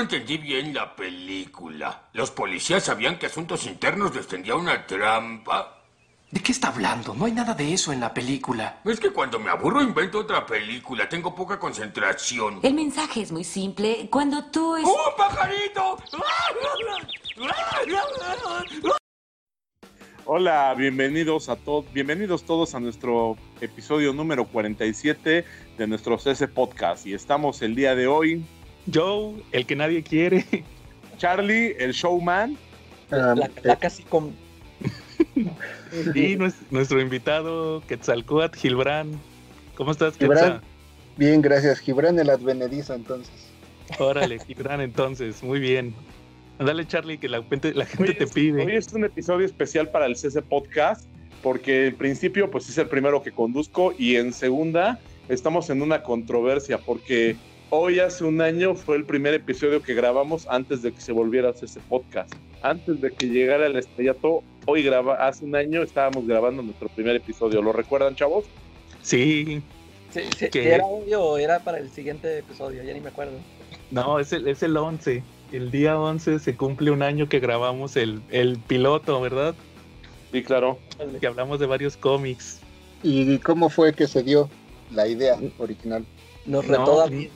no entendí bien la película. ¿Los policías sabían que Asuntos Internos les tendía una trampa? ¿De qué está hablando? No hay nada de eso en la película. Es que cuando me aburro invento otra película. Tengo poca concentración. El mensaje es muy simple. Cuando tú es... ¡Oh, pajarito! Hola, bienvenidos a todos, bienvenidos todos a nuestro episodio número 47 de nuestro CS Podcast. Y estamos el día de hoy. Joe, el que nadie quiere. Charlie, el showman. La, la casi con. y nuestro invitado, Quetzalcoatl Gilbrán. ¿Cómo estás, Gibran, Quetzal? Bien, gracias. Gibran el advenedizo, entonces. Órale, Gibran, entonces, muy bien. Dale, Charlie, que la gente, la gente Hoy te es- pide. Hoy es un episodio especial para el CS Podcast, porque en principio, pues es el primero que conduzco, y en segunda, estamos en una controversia, porque hoy hace un año fue el primer episodio que grabamos antes de que se volviera a CS Podcast. Antes de que llegara el estrellato, hoy graba, hace un año estábamos grabando nuestro primer episodio. ¿Lo recuerdan, chavos? Sí, Sí. ¿Era hoy o era para el siguiente episodio? Ya ni me acuerdo. no, es el, es el 11. El día 11 se cumple un año que grabamos el, el piloto, ¿verdad? Sí, claro. Que hablamos de varios cómics. ¿Y cómo fue que se dio la idea original? Nos No, retó David.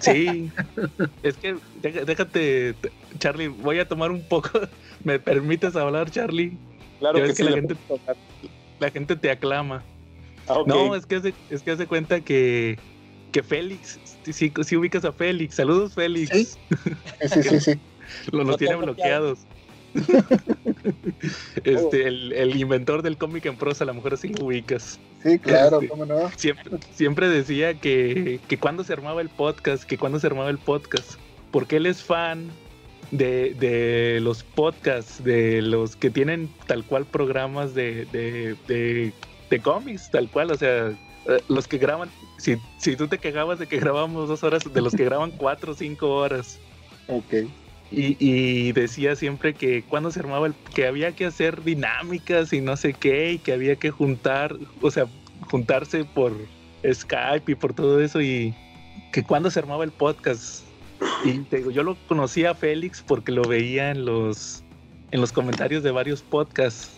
Sí, es que déjate, Charlie, voy a tomar un poco. ¿Me permites hablar, Charlie? Claro Ya que sí. que la gente-. La te aclama. Ah. No, es que hace, es que hace cuenta que, que Félix, sí, sí ubicas a Félix. Saludos, Félix. Sí. Sí, sí, sí. sí. Lo- No tiene bloqueados. este, el, el inventor del cómic en prosa, a lo mejor sí lo ubicas. Sí, claro, Este. cómo no. Siempre, siempre decía que, que cuando se armaba el podcast, que cuando se armaba el podcast, porque él es fan de, de los podcasts, de los que tienen tal cual programas de, de, de, de cómics, tal cual, o sea, eh, los que graban, si, si tú te quejabas de que grabamos dos horas, de los que graban cuatro o cinco horas. Ok. Y, y decía siempre que cuando se armaba el, que había que hacer dinámicas y no sé qué, y que había que juntar, o sea, juntarse por Skype y por todo eso, y que cuando se armaba el podcast. Y te digo, yo lo conocía a Félix porque lo veía en los en los comentarios de varios podcasts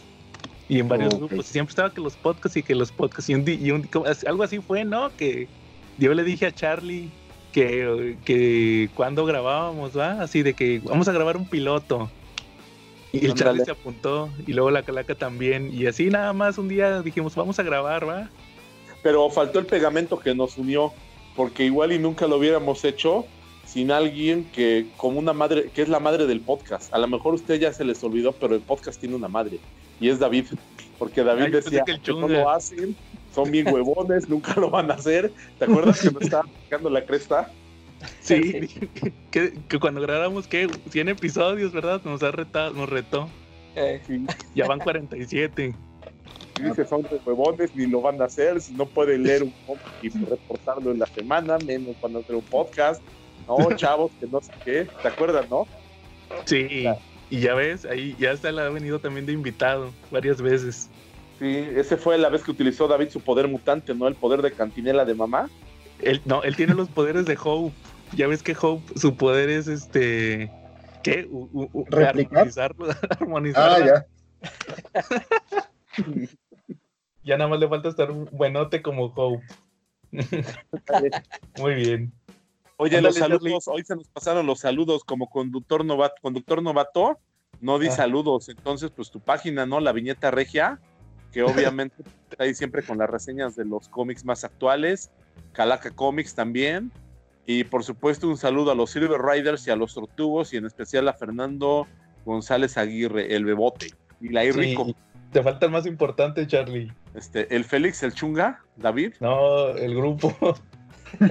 y en varios grupos. Siempre estaba que los podcasts y que los podcasts. Y, un, y un- algo así fue, ¿no? Que yo le dije a Charlie que, que cuando grabábamos, ¿va? Así de que vamos a grabar un piloto. Y el. Charlie se apuntó y luego la Calaca también. Y así nada más un día dijimos, vamos a grabar, ¿va? Pero faltó el pegamento que nos unió, porque igual y nunca lo hubiéramos hecho sin alguien que, como una madre, que es la madre del podcast. A lo mejor a usted ya se les olvidó, pero el podcast tiene una madre, y es David. Porque David decía que el que no lo hacen, son bien huevones, nunca lo van a hacer. ¿Te acuerdas que nos estaba sacando la cresta? Sí, que, que cuando grabamos, ¿qué? 100 episodios, ¿verdad? Nos ha retado, nos retó. Eh, Sí, Ya van 47. y dice, son de huevones, ni lo van a hacer, si no pueden leer un y reportarlo en la semana, menos van a hacer un podcast. No, chavos, que no sé qué. ¿Te acuerdas, no? Sí. Y ya ves, ahí ya hasta la ha venido también de invitado varias veces. Sí, ese fue la vez que utilizó David su poder mutante, ¿no? El poder de cantinela de mamá. Él, no, él tiene los poderes de Hope. Ya ves que Hope, su poder es este. ¿Qué? U- u- u- ¿Replicar? Armonizarlo. armonizar Ah, ya. Ya nada más le falta estar un buenote como Hope. Muy bien. Oye, los saludos, hoy se nos pasaron los saludos como conductor novato, conductor novato, no di Ah. saludos, entonces pues tu página, ¿no? La viñeta regia, que obviamente está ahí siempre con las reseñas de los cómics más actuales, Calaca Comics también, y por supuesto un saludo a los Silver Riders y a los Tortugos, y en especial a Fernando González Aguirre, el Bebote, y la Rico, Sí. Te falta el más importante, Charlie. este, el Félix, el Chunga, David. No, el grupo.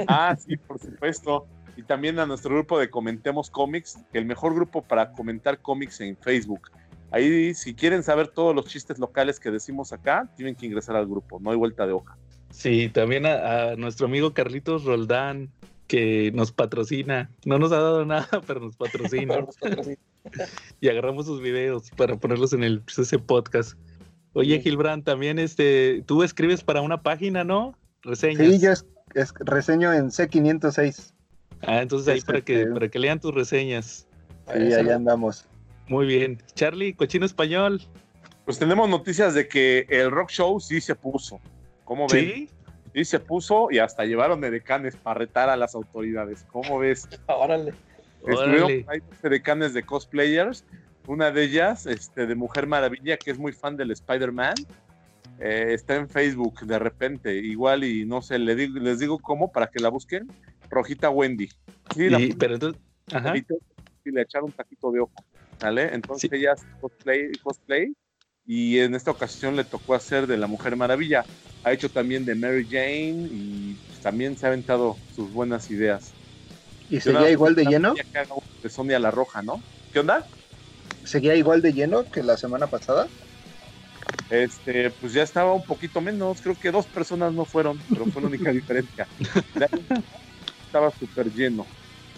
Ah, sí, por supuesto. Y también a nuestro grupo de Comentemos Cómics, el mejor grupo para comentar cómics en Facebook. Ahí, si quieren saber todos los chistes locales que decimos acá, tienen que ingresar al grupo, no hay vuelta de hoja. Sí, también a, a nuestro amigo Carlitos Roldán, que nos patrocina. No nos ha dado nada, pero nos patrocina. y agarramos sus videos para ponerlos en el ese podcast. Oye, Gilbrand, también este, tú escribes para una página, ¿no? Reseñas. Sí, yo es, es- reseño en C506. Ah, entonces ahí para que, Este- para que lean tus reseñas. Sí, allá andamos. Muy bien. Charlie, cochino español. Pues tenemos noticias de que el rock show sí se puso. ¿Cómo ven? Sí. Sí se puso y hasta llevaron edecanes para retar a las autoridades. ¿Cómo ves? Órale. Estuvieron dos edecanes de cosplayers. Una de ellas, este, de Mujer Maravilla, que es muy fan del Spider-Man. eh, está en Facebook de repente, igual y no sé, le digo, les digo cómo para que la busquen. Rojita Wendy. Sí, la Y- pero entonces, ajá. Y le echaron un taquito de ojo, ¿vale? Entonces Sí. ella cosplay, cosplay y en esta ocasión le tocó hacer de la Mujer Maravilla. Ha hecho también de Mary Jane y pues, también se ha aventado sus buenas ideas. ¿Y seguía igual de lleno? De Sonia la Roja, ¿no? ¿Qué onda? ¿Seguía igual de lleno que la semana pasada? Este, pues ya estaba un poquito menos, creo que dos personas no fueron, pero fue la única diferencia. Estaba súper lleno.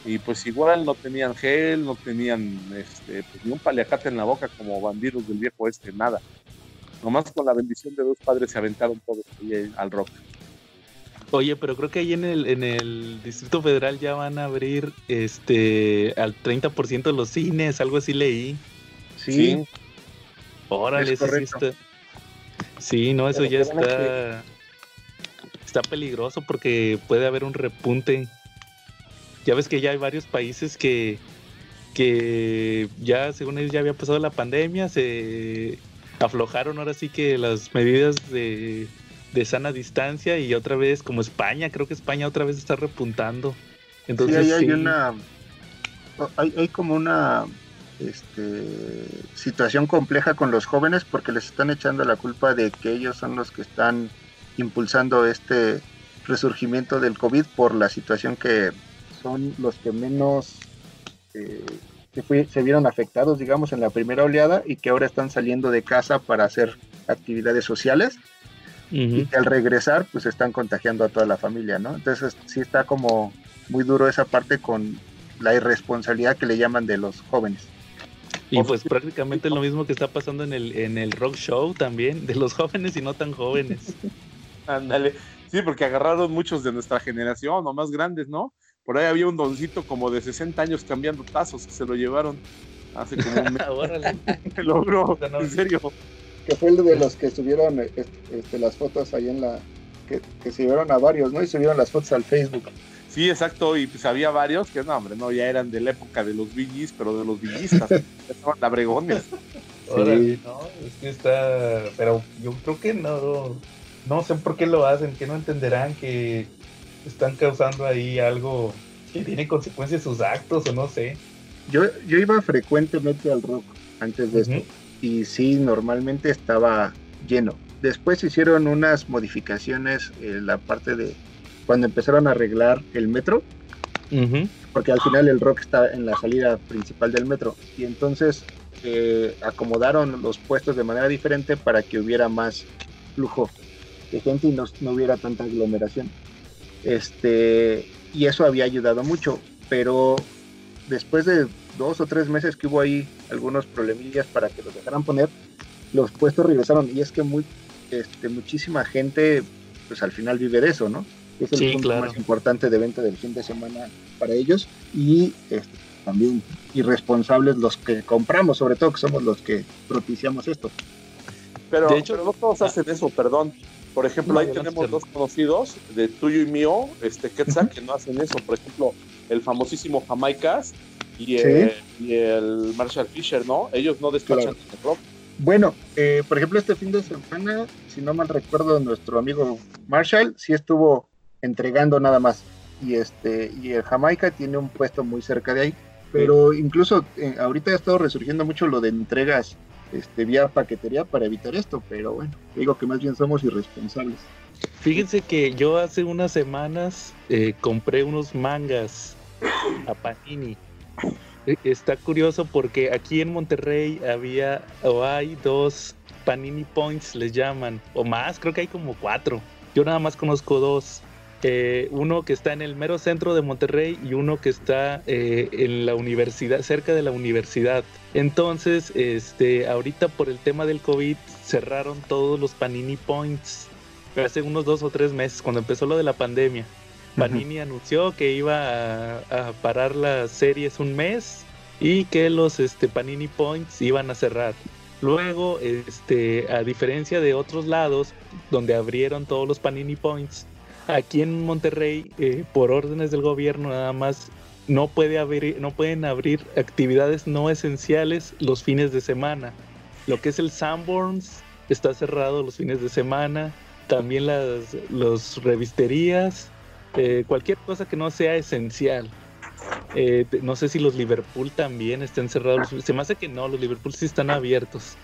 Y pues igual no tenían gel, no tenían este, pues, ni un paliacate en la boca como bandidos del viejo este, nada. Nomás con la bendición de dos padres se aventaron todos ahí al rock. Oye, pero creo que ahí en el, en el Distrito Federal ya van a abrir este al 30% de los cines, algo así leí. Sí. Órale, Es ese sí está. Sí, no, eso Pero ya está. Está peligroso porque puede haber un repunte. Ya ves que ya hay varios países que, que ya, según ellos, ya había pasado la pandemia, se aflojaron ahora sí que las medidas de, de sana distancia y otra vez, como España, creo que España otra vez está repuntando. Entonces, sí, hay sí. una. Hay, hay como una este, situación compleja con los jóvenes porque les están echando la culpa de que ellos son los que están impulsando este resurgimiento del COVID por la situación que son los que menos eh, fue- se vieron afectados, digamos, en la primera oleada y que ahora están saliendo de casa para hacer actividades sociales y que al regresar pues están contagiando a toda la familia, ¿no? Entonces sí está como muy duro esa parte con la irresponsabilidad que le llaman de los jóvenes. Y pues prácticamente lo mismo que está pasando en el, en el rock show también, de los jóvenes y no tan jóvenes. Ándale. Sí, porque agarraron muchos de nuestra generación o más grandes, ¿no? Por ahí había un doncito como de 60 años cambiando tazos que se lo llevaron hace como un mes. Órale. Te lo juro, No, no. en serio. Que fue el de los que subieron este, las fotos ahí en la... Que, que subieron a varios, ¿no? Y subieron las fotos al Facebook. Sí, exacto, y pues había varios que no, hombre, no, ya eran de la época de los VGs, pero de los villistas, ya estaban labregones. Órale, no, es que está, pero yo creo que no, no sé por qué lo hacen, que no entenderán que están causando ahí algo que tiene consecuencias sus actos o no sé. Yo, yo iba frecuentemente al rock antes de esto. Y sí, normalmente estaba lleno. Después hicieron unas modificaciones en la parte de cuando empezaron a arreglar el metro, porque al final el rock está en la salida principal del metro. Y entonces eh, acomodaron los puestos de manera diferente para que hubiera más flujo de gente y no, no hubiera tanta aglomeración. Este, y eso había ayudado mucho, pero después de dos o tres meses que hubo ahí algunos problemillas para que los dejaran poner, los puestos regresaron y es que muy, este, muchísima gente pues al final vive de eso, ¿no? Es el Sí, punto claro. más importante de venta del fin de semana para ellos y este, también irresponsables los que compramos, sobre todo que somos los que propiciamos esto. Pero, De hecho- pero no todos hacen eso, perdón. Por ejemplo, No, ahí tenemos dos conocidos, de tuyo y mío, este Quetzal, que no hacen eso. Por ejemplo, el famosísimo Jamaicas y, el, y el Marshall Fisher, ¿no? Ellos no despachan Claro. el rock. Bueno, eh, por ejemplo, este fin de semana, si no mal recuerdo, nuestro amigo Marshall sí estuvo entregando nada más. Y este y el Jamaica tiene un puesto muy cerca de ahí. Pero incluso eh, ahorita ha estado resurgiendo mucho lo de entregas este, vía paquetería para evitar esto. Pero bueno, digo que más bien somos irresponsables. Fíjense que yo hace unas semanas eh, compré unos mangas a Panini. Eh, Está curioso porque aquí en Monterrey había o hay dos Panini Points, les llaman, o más, creo que hay como cuatro. Yo nada más conozco dos. Eh, uno que está en el mero centro de Monterrey y uno que está eh, en la universidad, cerca de la universidad. Entonces, este, ahorita por el tema del COVID cerraron todos los Panini Points hace unos dos o tres meses, cuando empezó lo de la pandemia. Panini anunció que iba a, a parar las series un mes y que los este, Panini Points iban a cerrar. Luego, este, a diferencia de otros lados donde abrieron todos los Panini Points, aquí en Monterrey, eh, por órdenes del gobierno, nada más no, puede abrir, no pueden abrir actividades no esenciales los fines de semana. Lo que es el Sanborns está cerrado los fines de semana. También las los revisterías, eh, cualquier cosa que no sea esencial. Eh, no sé si los Liverpool también están cerrados. Se me hace que no, los Liverpool sí están abiertos.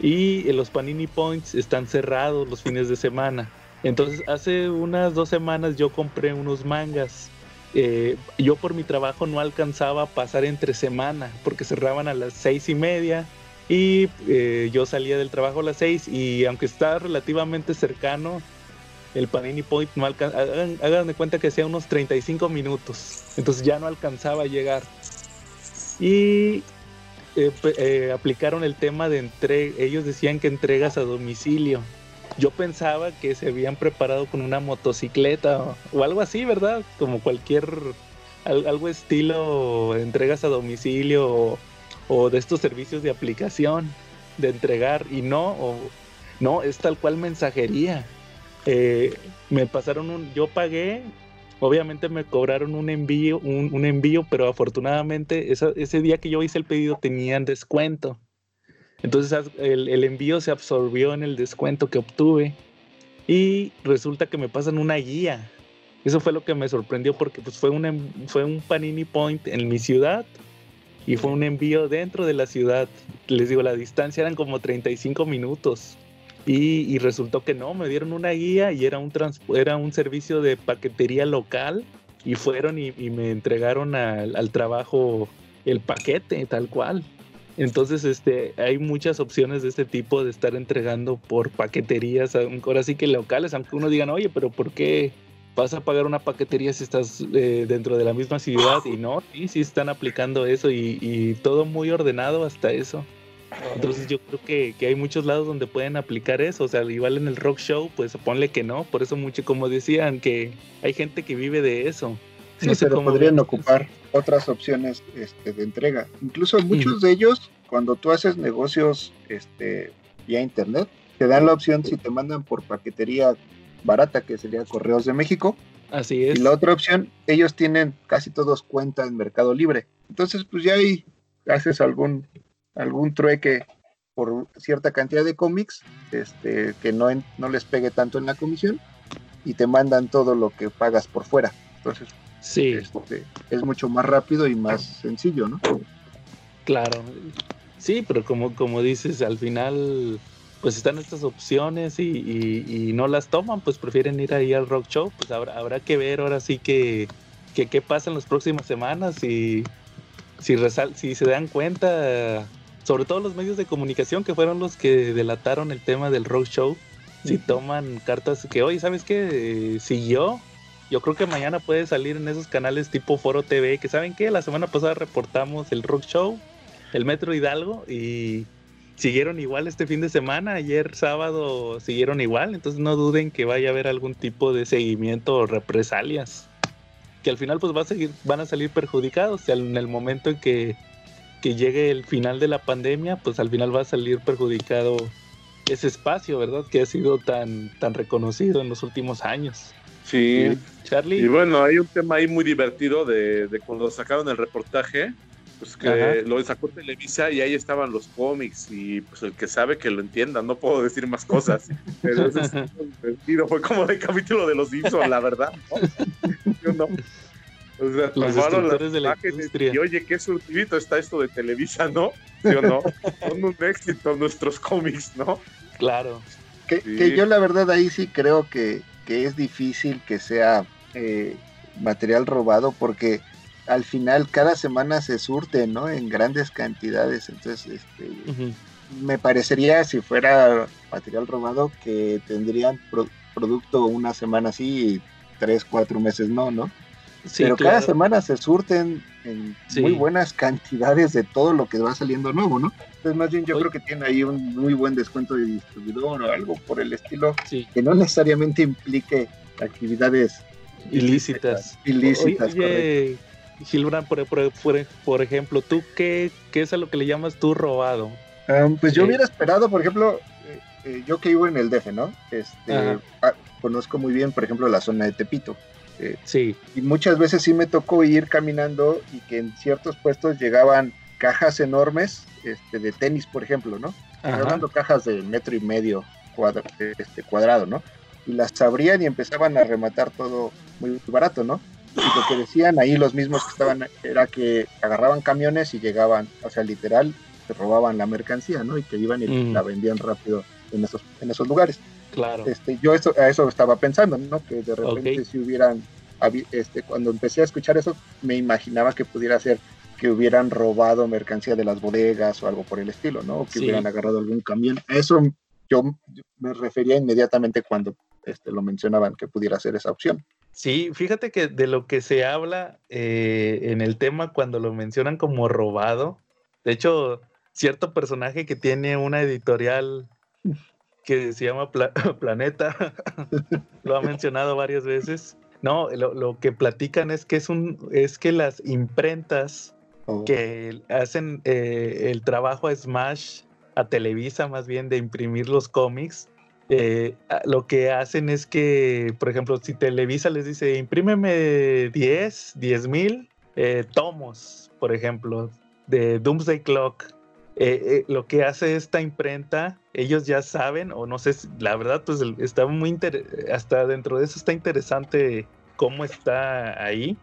Y eh, los Panini Points están cerrados los fines de semana. Entonces, hace unas dos semanas yo compré unos mangas. Eh, yo por mi trabajo no alcanzaba a pasar entre semana porque cerraban a las seis y media y yo salía del trabajo a las seis y aunque está relativamente cercano, el Panini Point no alcanza, hagan, de cuenta que hacía unos 35 minutos, entonces ya no alcanzaba a llegar. Y eh, eh, aplicaron el tema de entrega, ellos decían que entregas a domicilio. Yo pensaba que se habían preparado con una motocicleta o, algo así, ¿verdad? Como cualquier, algo estilo entregas a domicilio o, de estos servicios de aplicación de entregar y no, o, no, es tal cual mensajería. Eh, me pasaron un, yo pagué, obviamente me cobraron un envío, un, envío, pero afortunadamente ese día que yo hice el pedido tenían descuento. Entonces el, envío se absorbió en el descuento que obtuve y resulta que me pasan una guía. Eso fue lo que me sorprendió porque pues fue un, fue un Panini Point en mi ciudad y fue un envío dentro de la ciudad. Les digo, la distancia eran como 35 minutos. Y, resultó que no, me dieron una guía y era un, era un servicio de paquetería local y fueron y, me entregaron al, trabajo el paquete tal cual. Entonces, este, hay muchas opciones de este tipo de estar entregando por paqueterías, ahora sí que locales, aunque uno diga, oye, pero ¿por qué vas a pagar una paquetería si estás eh, dentro de la misma ciudad? Y no, sí, sí están aplicando eso y, y todo muy ordenado hasta eso. Entonces yo creo que, que, hay muchos lados donde pueden aplicar eso, o sea, igual en el rock show, pues ponle que no, por eso mucho, como decían, que hay gente que vive de eso. Sí, no pero podrían ocupar otras opciones este, de entrega. Incluso muchos de ellos, cuando tú haces negocios este, vía internet, te dan la opción si te mandan por paquetería barata, que sería Correos de México. Así es. Y la otra opción, ellos tienen casi todos cuenta en Mercado Libre. Entonces, pues ya ahí haces algún algún trueque por cierta cantidad de cómics este, que no, no les pegue tanto en la comisión y te mandan todo lo que pagas por fuera. Entonces, sí. Este, es mucho más rápido y más sencillo, ¿no? Claro. Sí, pero como, como dices, al final pues están estas opciones y, no las toman, pues prefieren ir ahí al rock show, pues habrá, habrá que ver ahora sí que, que qué pasa en las próximas semanas y si, si se dan cuenta sobre todo los medios de comunicación que fueron los que delataron el tema del rock show, si toman cartas que hoy, ¿sabes qué? siguió. Yo creo que mañana puede salir en esos canales tipo Foro TV, que saben que la semana pasada reportamos el rock show, el Metro Hidalgo, y siguieron igual este fin de semana. Ayer sábado siguieron igual, entonces no duden que vaya a haber algún tipo de seguimiento o represalias. Que al final pues va a seguir, van a salir perjudicados en el momento en que que llegue el final de la pandemia, pues al final va a salir perjudicado ese espacio, ¿verdad? Que ha sido tan, tan reconocido en los últimos años. Sí. Charlie. Y bueno, hay un tema ahí muy divertido de, cuando sacaron el reportaje, pues que lo sacó Televisa y ahí estaban los cómics y pues el que sabe que lo entienda, no puedo decir más cosas, pero ese es divertido, fue como el capítulo de los Simpsons, la verdad, Yo no. O sea, los tomaron de la industria. Y oye, qué surtidito está esto de Televisa, ¿no? ¿Sí o no? Son un éxito nuestros cómics, ¿no? Claro. Que, yo la verdad ahí sí creo que, que es difícil que sea eh, material robado porque al final cada semana se surte, ¿no? En grandes cantidades. Entonces, este, me parecería si fuera material robado que tendrían producto una semana así y tres, cuatro meses no, ¿no? Pero cada semana se surten en muy buenas cantidades de todo lo que va saliendo nuevo, ¿no? Entonces, más bien yo creo que tiene ahí un muy buen descuento de distribuidor o algo por el estilo, que no necesariamente implique actividades ilícitas. Ilícitas, Oye, Gilbrand, por, por, por, ejemplo, ¿tú qué, qué es a lo que le llamas tú robado? Um, pues yo Sí. hubiera esperado, por ejemplo, eh, eh, yo que vivo en el DF, ¿no? Este, ah, conozco muy bien, por ejemplo, la zona de Tepito. Eh, Sí, y muchas veces sí me tocó ir caminando y que en ciertos puestos llegaban cajas enormes este, de tenis, por ejemplo, ¿no? Hablando cajas de metro y medio cuadra- este, cuadrado, ¿no? Y las abrían y empezaban a rematar todo muy barato, ¿no? Y lo que decían ahí los mismos que estaban era que agarraban camiones y llegaban, o sea, literal, se robaban la mercancía, ¿no? Y que iban y Mm. la vendían rápido en esos, en esos lugares. Claro. Este, yo eso, a eso estaba pensando, ¿no? Que de repente si hubieran, este, cuando empecé a escuchar eso, me imaginaba que pudiera ser que hubieran robado mercancía de las bodegas o algo por el estilo, ¿no? O que Sí. hubieran agarrado algún camión. A eso yo me refería inmediatamente cuando este, lo mencionaban que pudiera ser esa opción. Sí, fíjate que de lo que se habla eh, en el tema cuando lo mencionan como robado, de hecho, cierto personaje que tiene una editorial que se llama Pla- Planeta, lo ha mencionado varias veces. No, lo, lo que platican es que es un, es que las imprentas O- que hacen eh, el trabajo a Smash, a Televisa más bien, de imprimir los cómics, eh, lo que hacen es que, por ejemplo, si Televisa les dice, imprímeme 10, 10 mil eh, tomos, por ejemplo, de Doomsday Clock, eh, eh, lo que hace esta imprenta, ellos ya saben, o no sé, la verdad, pues está muy inter- hasta dentro de eso está interesante cómo está ahí.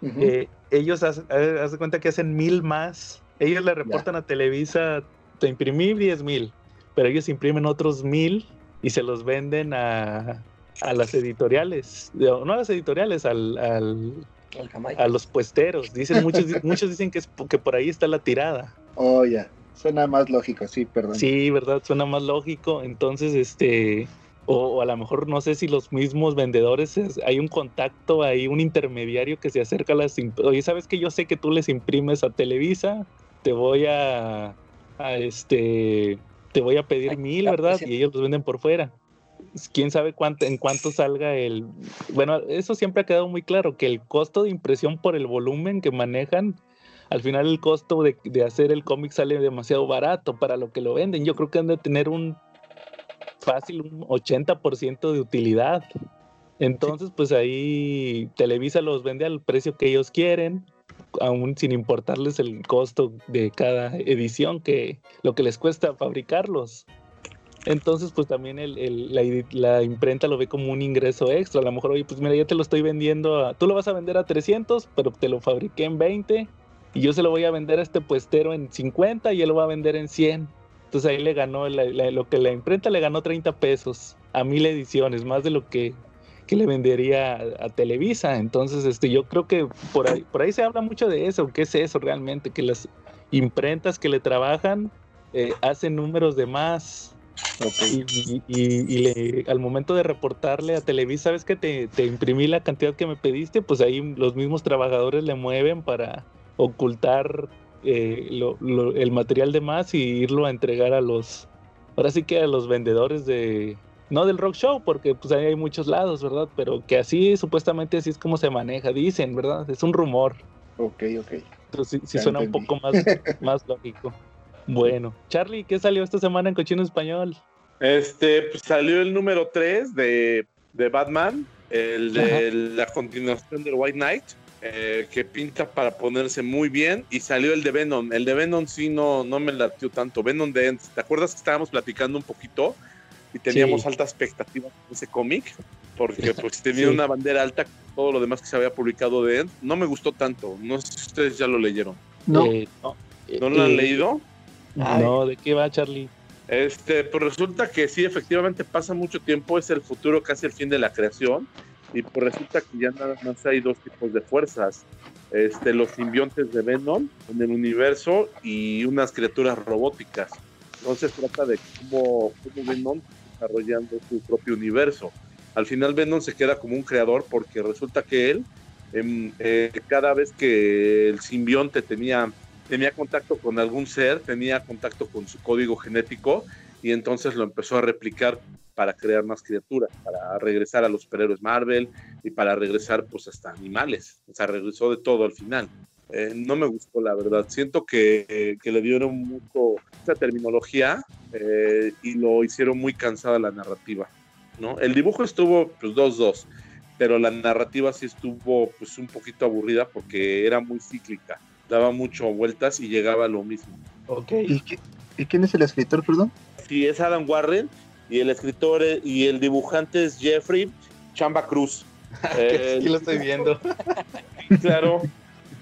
Ujú. Eh, ellos haz, haz de cuenta que hacen mil más. Ellos le reportan a Televisa, te imprimí 10 mil, pero ellos imprimen otros mil y se los venden a, a las editoriales. No a las editoriales, al, al- a los puesteros. Dicen, muchos, muchos dicen que, es, que por ahí está la tirada. Oh, ya. Suena más lógico, sí, perdón. Sí, ¿verdad? Suena más lógico. Entonces, este, o, o a lo mejor no sé si los mismos vendedores, es- hay un contacto, hay un intermediario que se acerca a las... Oye, ¿sabes que Yo sé que tú les imprimes a Televisa, te voy a, a este, te voy a pedir Ay, mil, ¿verdad? Y ellos los venden por fuera. Quién sabe cuánto, en cuánto salga el. Bueno, eso siempre ha quedado muy claro, que el costo de impresión por el volumen que manejan al final el costo de, de hacer el cómic sale demasiado barato para lo que lo venden. Yo creo que han de tener un fácil un 80% de utilidad. Entonces, pues ahí Televisa los vende al precio que ellos quieren, aún sin importarles el costo de cada edición, que lo que les cuesta fabricarlos. Entonces, pues también el- el- la, la imprenta lo ve como un ingreso extra. A lo mejor, oye, pues mira, ya te lo estoy vendiendo a... Tú lo vas a vender a 300, pero te lo fabriqué en 20 y yo se lo voy a vender a este puestero en 50 y él lo va a vender en 100. Entonces ahí le ganó, la- la- lo que la imprenta le ganó 30 pesos a mil ediciones, más de lo que, que le vendería a, a Televisa. Entonces, este, yo creo que por ahí, por ahí se habla mucho de eso. ¿Qué es eso realmente? Que las imprentas que le trabajan eh, hacen números de más Ok. y, y- y- y le- al momento de reportarle a Televisa, ¿sabes que te, te imprimí la cantidad que me pediste? Pues ahí los mismos trabajadores le mueven para ocultar eh, lo- lo- el material de más y irlo a entregar a los, ahora sí que a los vendedores de, no del rock show, porque pues ahí hay muchos lados, ¿verdad? Pero que así, supuestamente así es como se maneja, dicen, ¿verdad? Es un rumor. Ok, ok. Entonces sí, suena un poco más, más lógico. Bueno, Charlie, ¿qué salió esta semana en Cochino Español? Este, pues salió el número 3 de, de Batman, el de la continuación del White Knight, eh, que pinta para ponerse muy bien. Y salió el de Venom. El de Venom sí no, no me latió tanto. Venom de End. ¿Te acuerdas que estábamos platicando un poquito? Y teníamos Sí. altas expectativas con ese cómic. Porque pues tenía Sí. una bandera alta con todo lo demás que se había publicado de End. No me gustó tanto. No sé si ustedes ya lo leyeron. No, Eh, no, ¿No lo han eh, leído? No, ¿de qué va, Charlie? Este, pues resulta que sí, efectivamente pasa mucho tiempo, es el futuro, casi el fin de la creación, y pues resulta que ya nada más hay dos tipos de fuerzas, este, los simbiontes de Venom en el universo y unas criaturas robóticas. Entonces trata de cómo, cómo Venom está desarrollando su propio universo. Al final Venom se queda como un creador porque resulta que él, em, eh, cada vez que el simbionte tenía tenía contacto con algún ser, tenía contacto con su código genético y entonces lo empezó a replicar para crear más criaturas, para regresar a los superhéroes Marvel y para regresar pues hasta animales. O sea, regresó de todo al final. Eh, no me gustó, la verdad. Siento que, que le dieron mucho esa terminología eh, y lo hicieron muy cansada la narrativa. ¿no? El dibujo estuvo pues 2-2, pero la narrativa sí estuvo pues un poquito aburrida porque era muy cíclica. Daba mucho vueltas y llegaba a lo mismo. Ok. ¿Y, qué- y quién es el escritor, perdón? Sí, es Adam Warren y el escritor eh, y el dibujante es Jeffrey Chamba Cruz. Eh, lo estoy viendo. claro.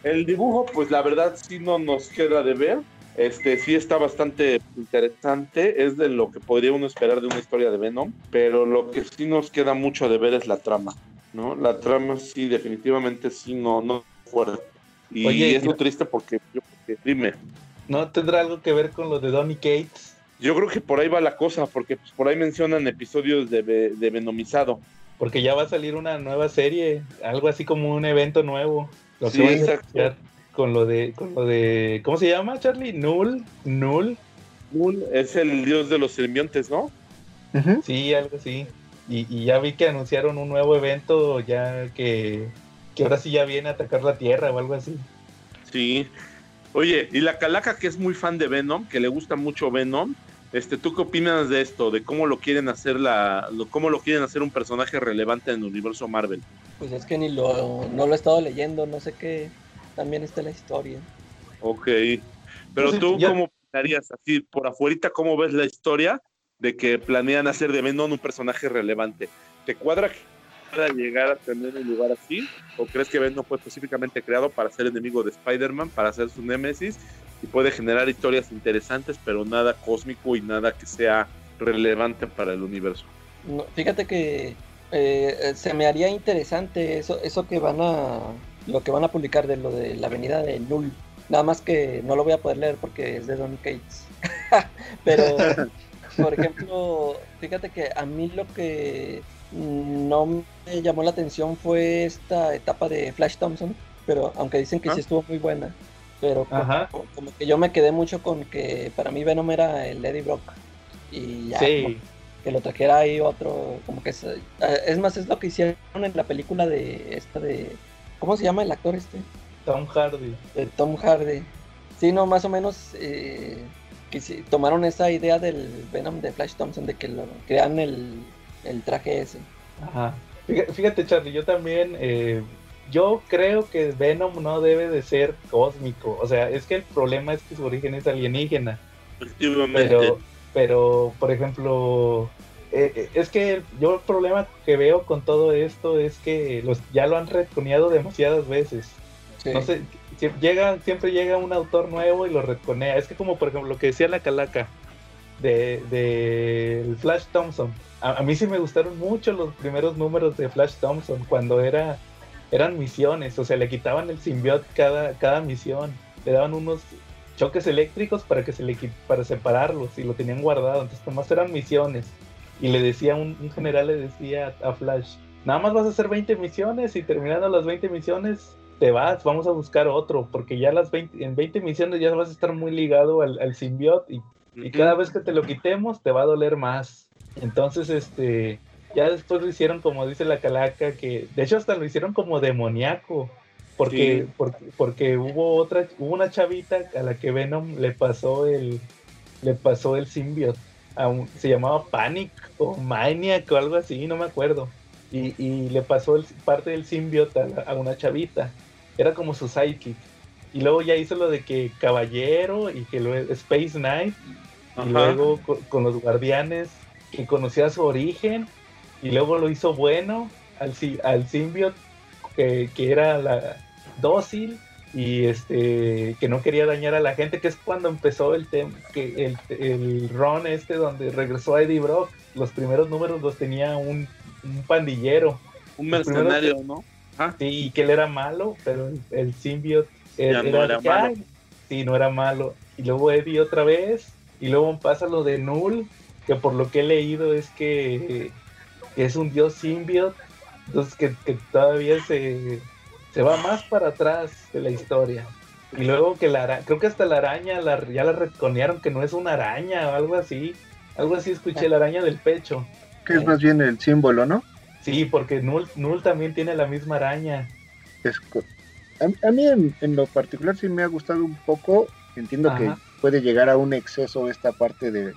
El dibujo, pues la verdad sí no nos queda de ver. Este sí está bastante interesante, es de lo que podría uno esperar de una historia de Venom, pero lo que sí nos queda mucho de ver es la trama, ¿no? La trama sí definitivamente sí no no fuerte. Y Oye, es muy triste porque yo porque- dime, ¿No tendrá algo que ver con lo de Donny Cates? Yo creo que por ahí va la cosa, porque pues, por ahí mencionan episodios de, Ve- de Venomizado. Porque ya va a salir una nueva serie, algo así como un evento nuevo. Lo Sí, que exacto. con lo de, con lo de, ¿cómo se llama, Charlie? Null, Null, Null es el dios de los simbiontes, ¿no? Sí, algo así. Y, y ya vi que anunciaron un nuevo evento ya que, que ahora sí ya viene a atacar la Tierra o algo así. Sí. Oye, y la Calaca, que es muy fan de Venom, que le gusta mucho Venom, este, ¿tú qué opinas de esto? De cómo lo quieren hacer la, lo- cómo lo quieren hacer un personaje relevante en el universo Marvel. Pues es que ni lo, no lo he estado leyendo, no sé qué también está la historia. Ok. Pero Pues, tú, ya- ¿cómo opinarías así por afuerita, cómo ves la historia de que planean hacer de Venom un personaje relevante? ¿Te cuadra pueda llegar a tener un lugar así? ¿O crees que Venom fue específicamente creado para ser enemigo de Spider-Man, para ser su némesis y puede generar historias interesantes, pero nada cósmico y nada que sea relevante para el universo? No, fíjate que eh, se me haría interesante eso, eso que van a lo que van a publicar de lo de la avenida de Null. Nada más que no lo voy a poder leer porque es de Don Cates. Pero, por ejemplo, fíjate que a mí lo que no me llamó la atención fue esta etapa de Flash Thompson. Pero aunque dicen que Ah. sí estuvo muy buena. Pero como que yo me quedé mucho con que para mí Venom era el Eddie Brock. Y ya, Sí, que lo trajera ahí otro, como que es, eh, es más, es lo que hicieron en la película de esta de, ¿cómo se llama el actor este? Tom Hardy. De Tom Hardy. Sí, no, más o menos eh, que sí, tomaron esa idea del Venom de Flash Thompson, de que lo crean el, el traje ese. Ajá. Fíjate, Charlie, yo también, eh, yo creo que Venom no debe de ser cósmico. O sea, es que el problema es que su origen es alienígena. Efectivamente. Pero, pero por ejemplo, eh, eh, es que el- yo el problema que veo con todo esto es que los ya lo han retconeado demasiadas veces. Sí. No sé, llega, siempre llega un autor nuevo y lo retconea. Es que como por ejemplo lo que decía la calaca de, Flash Thompson. A, mí sí me gustaron mucho los primeros números de Flash Thompson cuando era eran misiones, o sea, le quitaban el simbionte cada, cada misión, le daban unos choques eléctricos para que se le para separarlos y lo tenían guardado, entonces nomás eran misiones. Y le decía un, general le decía a Flash, nada más vas a hacer 20 misiones y terminando las 20 misiones te vas, vamos a buscar otro, porque ya las 20, en 20 misiones ya vas a estar muy ligado al, al y y cada vez que te lo quitemos te va a doler más. Entonces, este, ya después lo hicieron como dice la calaca, que de hecho hasta lo hicieron como demoníaco, porque, Sí. porque, porque hubo otra, hubo una chavita a la que Venom le pasó el, le pasó el symbiote, un- se llamaba Panic o Maniac o algo así, no me acuerdo, y, y le pasó el- parte del symbiote a, una chavita, era como su sidekick. Y luego ya hizo lo de que Caballero y que luego Space Knight Ajá. y luego co- con, los guardianes que conocía su origen y luego lo hizo bueno al, si- al symbiote que, que era la dócil y este que no quería dañar a la gente que es cuando empezó el tema que el, el run este donde regresó a Eddie Brock los primeros números los tenía un, un pandillero un mercenario, ¿no? Sí, y que él era malo, pero el, el symbiote Ya no era que, malo. Sí, no era malo. Y luego Eddie otra vez, y luego pasa lo de Null, que por lo que he leído es que, que es un dios symbiote, entonces que, que todavía se, se va más para atrás de la historia. Y luego que la araña, creo que hasta la araña la, ya la retconearon que no es una araña o algo así. Algo así escuché, la araña del pecho. que es más bien el símbolo, ¿no? Sí, porque Null, Null también tiene la misma araña. Es a, a mí en, en lo particular sí me ha gustado un poco. Entiendo Ajá. que puede llegar a un exceso esta parte de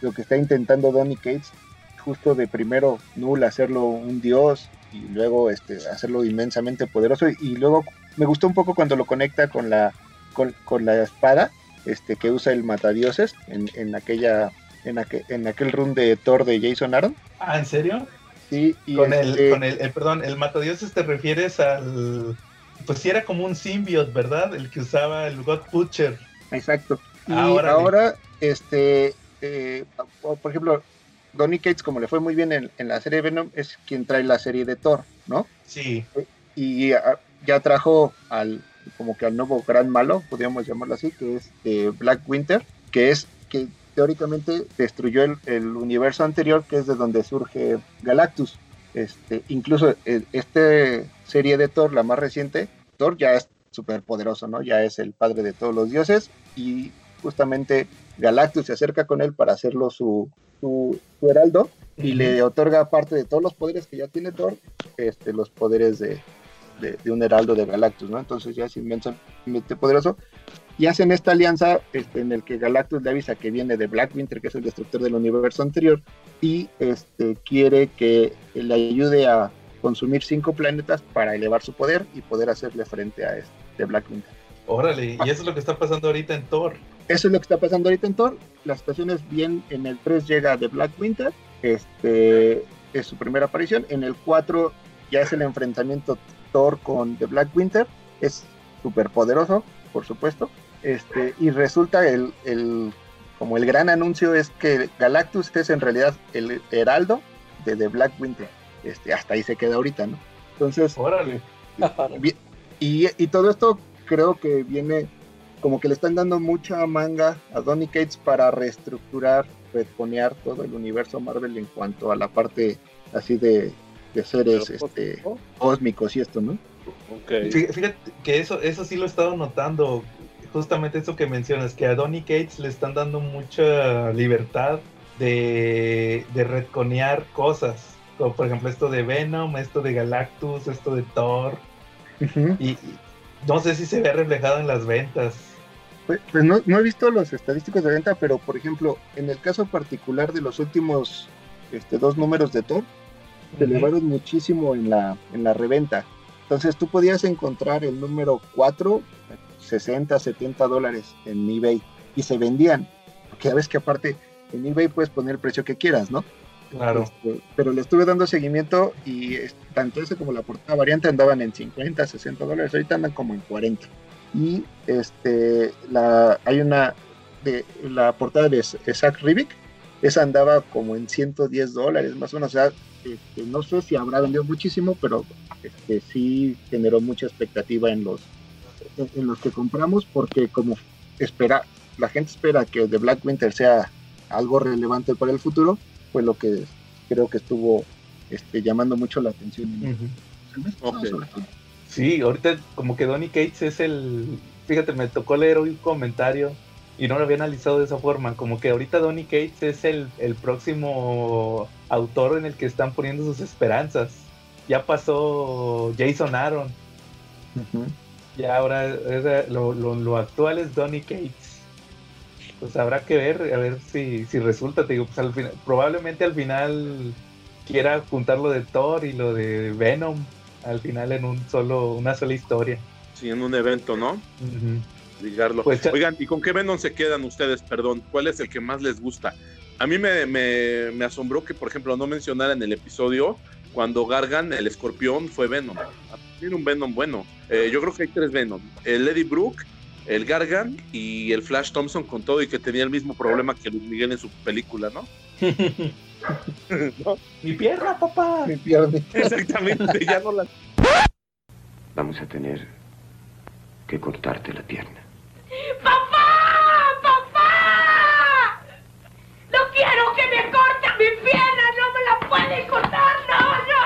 lo que está intentando Donny Cates, justo de primero Null hacerlo un dios y luego este hacerlo inmensamente poderoso y, y luego me gustó un poco cuando lo conecta con la con, con la espada este que usa el matadioses en, en aquella en, aquel, en aquel run de Thor de Jason Aaron Ah, ¿en serio? sí y con el, este, con el, el- perdón, el matadioses te refieres al. Pues sí, era como un symbiote, ¿verdad? El que usaba el God Butcher. Exacto. Y Ah, órale. ahora, este, eh, por ejemplo, Donny Cates, como le fue muy bien en, en la serie Venom, es quien trae la serie de Thor, ¿no? Sí. Y ah, ya trajo al, como que al nuevo gran malo, podríamos llamarlo así, que es eh, Black Winter, que es que teóricamente destruyó el, el universo anterior, que es de donde surge Galactus. Este, incluso eh, esta serie de Thor, la más reciente, Thor ya es súper poderoso, ¿no? Ya es el padre de todos los dioses y justamente Galactus se acerca con él para hacerlo su, su, su heraldo y le otorga parte de todos los poderes que ya tiene Thor, este, los poderes de, de, de un heraldo de Galactus, ¿no? Entonces ya es inmensamente poderoso. Y hacen esta alianza este, en el que Galactus le avisa que viene de Black Winter, que es el destructor del universo anterior, y este, quiere que le ayude a consumir cinco planetas para elevar su poder y poder hacerle frente a este Black Winter. Órale, y eso es lo que está pasando ahorita en Thor. Eso es lo que está pasando ahorita en Thor. La situación es bien, en el 3 llega de Black Winter, este es su primera aparición. En el 4 ya es el enfrentamiento Thor con The Black Winter. Es súper poderoso, por supuesto. Este, y resulta el, el, como el gran anuncio es que Galactus es en realidad el heraldo de The Black Winter. Este, hasta ahí se queda ahorita, ¿no? Entonces, Órale. Y todo esto creo que viene como que le están dando mucha manga a Donny Cates para reestructurar, retconear todo el universo Marvel en cuanto a la parte así de, de seres este, cósmicos y esto, ¿no? Ok. Fí- Fíjate que eso, eso sí lo he estado notando. Justamente eso que mencionas, que a Donny Cates le están dando mucha libertad de, de retconear cosas. Como por ejemplo esto de Venom, esto de Galactus, esto de Thor. Y, y no sé si se ve reflejado en las ventas. Pues, pues no, no he visto los estadísticos de venta, pero por ejemplo, en el caso particular de los últimos este, dos números de Thor, se elevaron muchísimo en la, en la reventa. Entonces tú podías encontrar el número 4, 60, 70 dólares en eBay y se vendían. Porque ya ves que aparte en eBay puedes poner el precio que quieras, ¿no? Claro. Este, pero le estuve dando seguimiento y tanto ese como la portada variante andaban en 50, 60 dólares. Ahorita andan como en 40. Y este, hay una de la portada de Zach Rivik. Esa andaba como en 110 dólares, más o menos. O sea, este, no sé si habrá vendido muchísimo, pero este, sí generó mucha expectativa en los, en los que compramos, porque como espera, la gente espera que The Black Winter sea algo relevante para el futuro, fue lo que creo que estuvo este, llamando mucho la atención. todo. Sí, ahorita como que Donny Cates es el... Fíjate, me tocó leer un comentario y no lo había analizado de esa forma. Como que ahorita Donny Cates es el, el próximo autor en el que están poniendo sus esperanzas. Ya pasó Jason Aaron. Ujú. Ya ahora es- lo, lo- lo actual es Donny Cates. Pues habrá que ver, a ver si, si resulta. Te digo, pues al final, probablemente al final quiera juntar lo de Thor y lo de Venom al final en un solo, una sola historia. Sí, en un evento, ¿no? Ligarlo. Pues, Oigan, ¿y con qué Venom se quedan ustedes? Perdón, ¿cuál es el que más les gusta? A mí me, me- me asombró que, por ejemplo, no mencionara en el episodio cuando Gargan, el escorpión, fue Venom. Era un Venom bueno. Eh, yo creo que hay tres Venom. El Eddie Brooke, el Gargan y el Flash Thompson con todo y que tenía el mismo problema que Luis Miguel en su película, ¿no? ¿No? Mi pierna, papá. Mi pierna. Exactamente, ya no la... Vamos a tener que cortarte la pierna. ¡Papá! ¡Papá! ¡No quiero que me corten mi pierna! ¡No me la pueden cortar! ¡No, no,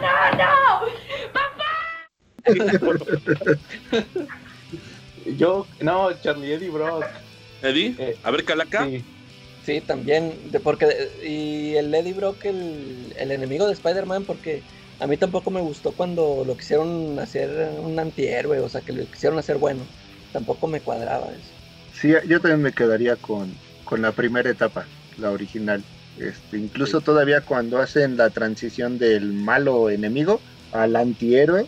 no, no! ¡Papá! Yo, no, Charlie Eddie Brock. Eddie, Eh, a ver, Calaca. Sí. Sí, también, de, porque y el Eddie Brock, el, el enemigo de Spider-Man, porque a mí tampoco me gustó cuando lo quisieron hacer un antihéroe, o sea, que lo quisieron hacer bueno. Tampoco me cuadraba eso. Sí, yo también me quedaría con, con la primera etapa, la original. Este, incluso todavía cuando hacen la transición del malo enemigo al antihéroe,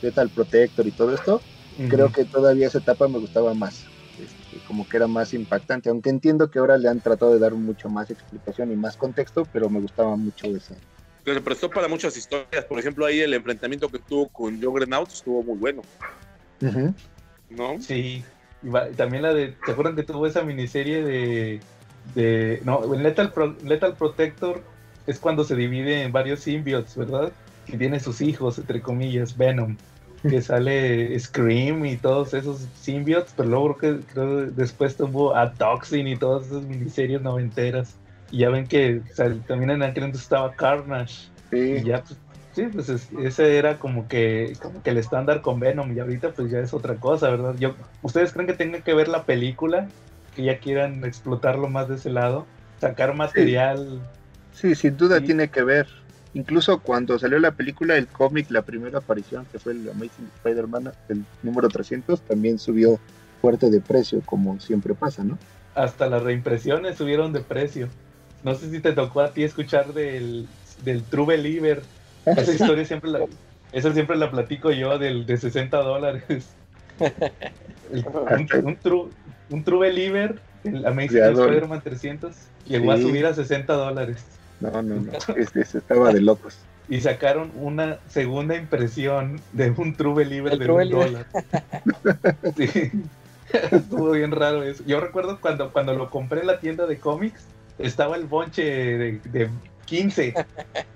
Lethal Protector y todo esto, creo que todavía esa etapa me gustaba más. Este, como que era más impactante, aunque entiendo que ahora le han tratado de dar mucho más explicación y más contexto, pero me gustaba mucho ese. Se prestó para muchas historias, por ejemplo ahí el enfrentamiento que tuvo con Juggernaut estuvo muy bueno. ¿No? Sí, y va- también la de, ¿se acuerdan que tuvo esa miniserie de, de no, en Lethal, Pro- Lethal Protector es cuando se divide en varios symbiotes, ¿verdad? Que tiene sus hijos, entre comillas, Venom, que sale Scream y todos esos symbiotes, pero luego creo que creo que después tuvo a Toxin y todas esas miniseries noventeras. Y ya ven que o sea, también en aquel entonces estaba Carnage. Y Sí, ya, pues, sí, pues es- ese era como que, como que el estándar con Venom y ahorita pues ya es otra cosa, ¿verdad? Yo, ¿Ustedes creen que tengan que ver la película? Que ya quieran explotarlo más de ese lado, sacar material. sí, sin duda tiene que ver. Incluso cuando salió la película, el cómic, la primera aparición, que fue el Amazing Spider-Man, el número 300, también subió fuerte de precio, como siempre pasa, ¿no? Hasta las reimpresiones subieron de precio. No sé si te tocó a ti escuchar del, del True Believer. Esa historia siempre la, esa siempre la platico yo del de 60 dólares. El- un, un true, un True Believer, el Amazing. Spider-Man 300, llegó a subir a 60 dólares. No, no, no, este, este estaba de locos. Y sacaron una segunda impresión de un True Believer El de True un Believer. dólar. Sí. Estuvo bien raro eso. Yo recuerdo cuando, cuando lo compré en la tienda de cómics, estaba el bonche de, de 15,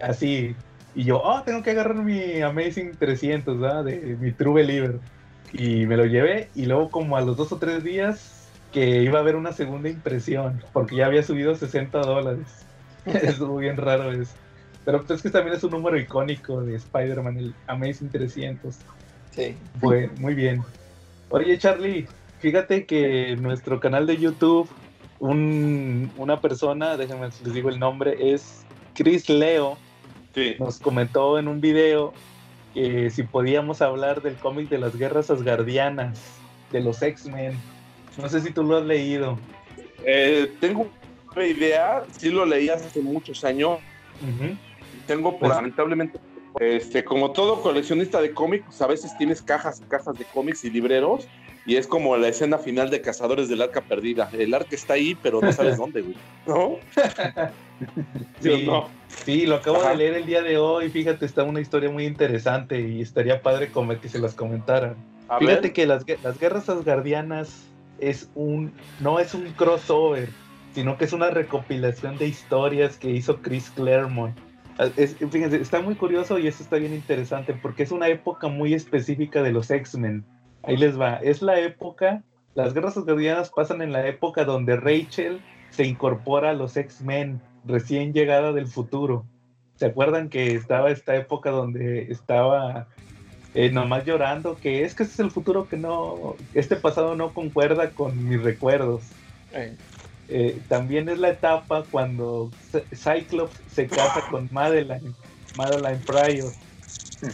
así. Y yo, oh, tengo que agarrar mi Amazing 300, ¿verdad? De mi True Believer. Y me lo llevé y luego como a los dos o tres días que iba a haber una segunda impresión, porque ya había subido 60 dólares. Estuvo bien raro eso. Pero pues es que también es un número icónico de Spider-Man, el Amazing 300. Sí. Fue muy bien. Oye, Charlie, fíjate que en nuestro canal de YouTube, un- una persona, déjenme les digo el nombre, es Chris Leo, Sí. nos comentó en un video que si podíamos hablar del cómic de las guerras asgardianas, de los X-Men. No sé si tú lo has leído. Eh, tengo idea, sí lo leí hace muchos años. Tengo, Pues- lamentablemente, este, como todo coleccionista de cómics, a veces tienes cajas y cajas de cómics y libreros, y es como la escena final de Cazadores del Arca Perdida. El arca está ahí, pero no sabes dónde, güey. ¿No? ¿Sí no? sí, lo acabo Ajá. de leer el día de hoy. Fíjate, está una historia muy interesante y estaría padre como que se las comentaran. A Fíjate ver. que las, las guerras asgardianas es un, no es un crossover, sino que es una recopilación de historias que hizo Chris Claremont. Ah, fíjense, está muy curioso y esto está bien interesante porque es una época muy específica de los X-Men. Ahí les va. Es la época, las guerras asgardianas pasan en la época donde Rachel se incorpora a los X-Men, recién llegada del futuro. ¿Se acuerdan que estaba esta época donde estaba eh, nomás llorando? Que es que ese es el futuro que no, este pasado no concuerda con mis recuerdos. Eh, también es la etapa cuando Cy- Cyclops se casa con Madeline, Madeline Pryor.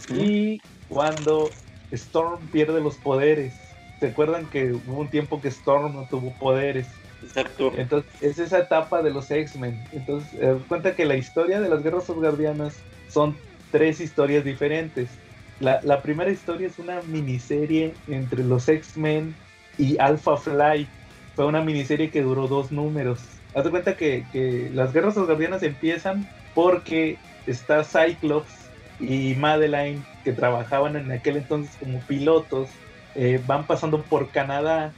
Y cuando Storm pierde los poderes. ¿Se acuerdan que hubo un tiempo que Storm no tuvo poderes? Exacto. Entonces, es esa etapa de los X-Men. Entonces, eh, cuenta que la historia de las guerras asgardianas son tres historias diferentes. La, la primera historia es una miniserie entre los X-Men y Alpha Flight. Fue una miniserie que duró dos números. Haz de cuenta que, que las guerras asgardianas empiezan porque está Cyclops y Madeline, que trabajaban en aquel entonces como pilotos, eh, van pasando por Canadá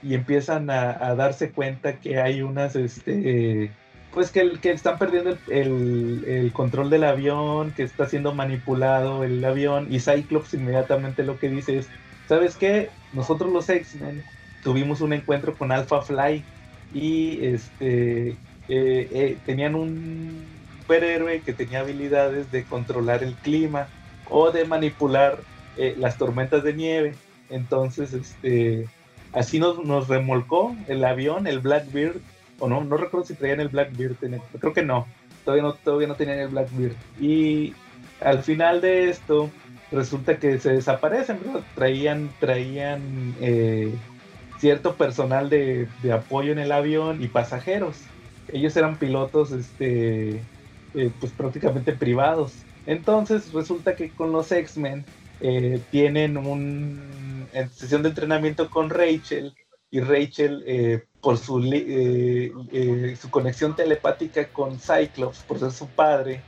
y empiezan a, darse cuenta que hay unas, este, pues que, que están perdiendo el, el- el control del avión, que está siendo manipulado el avión, y Cyclops inmediatamente lo que dice es, ¿sabes qué? Nosotros los X-Men tuvimos un encuentro con Alpha Flight y este, eh, eh, tenían un superhéroe que tenía habilidades de controlar el clima o de manipular eh, las tormentas de nieve. Entonces, este, así nos, nos remolcó el avión, el Blackbeard, o no, no recuerdo si traían el Blackbeard, creo que no, todavía no, todavía no tenían el Blackbeard. Y al final de esto, resulta que se desaparecen, Traían, traían eh, cierto personal de, apoyo en el avión y pasajeros. Ellos eran pilotos, este, eh, pues prácticamente privados. Entonces resulta que con los X-Men eh, tienen un sesión de entrenamiento con Rachel y Rachel eh, por su, su conexión telepática con Cyclops, por ser su padre,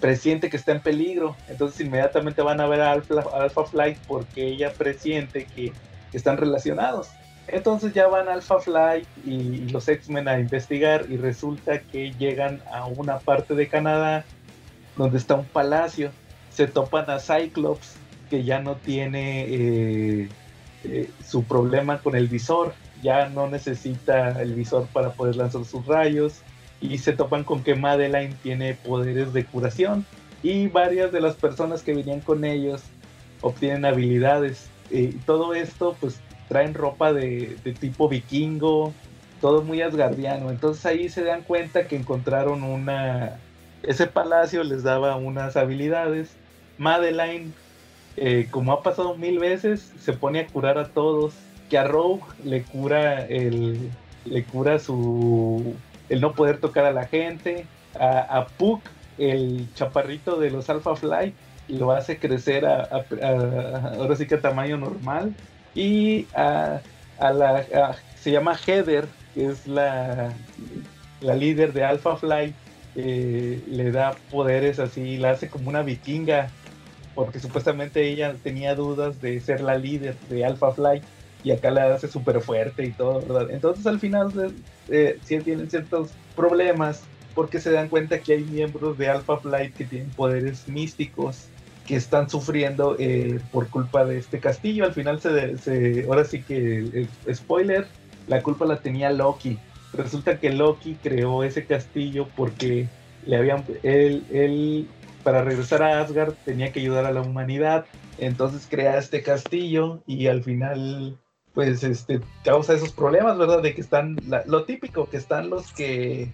presiente que está en peligro. Entonces inmediatamente van a ver a Alpha, Alpha Flight porque ella presiente que están relacionados. Entonces ya van Alpha Flight y, los X-Men a investigar y resulta que llegan a una parte de Canadá donde está un palacio. Se topan a Cyclops que ya no tiene eh, eh, su problema con el visor, ya no necesita el visor para poder lanzar sus rayos y se topan con que Madeline tiene poderes de curación y varias de las personas que venían con ellos obtienen habilidades. Y todo esto pues traen ropa de, tipo vikingo, todo muy asgardiano. Entonces ahí se dan cuenta que encontraron una... Ese palacio les daba unas habilidades. Madeline, eh, como ha pasado mil veces, se pone a curar a todos. Que a Rogue le cura el, le cura su el no poder tocar a la gente. A, a Puck, el chaparrito de los Alpha Flight, lo hace crecer a, ahora sí que a tamaño normal y a, la se llama Heather, que es la, la líder de Alpha Flight, eh, le da poderes así, la hace como una vikinga, porque supuestamente ella tenía dudas de ser la líder de Alpha Flight y acá la hace súper fuerte y todo, ¿verdad? Entonces al final eh, sí tienen ciertos problemas porque se dan cuenta que hay miembros de Alpha Flight que tienen poderes místicos que están sufriendo eh, por culpa de este castillo. Al final se, ahora sí que spoiler, la culpa la tenía Loki. Resulta que Loki creó ese castillo porque le habían él, él para regresar a Asgard tenía que ayudar a la humanidad. Entonces crea este castillo y al final pues este causa esos problemas, ¿verdad? De que están lo típico, que están los que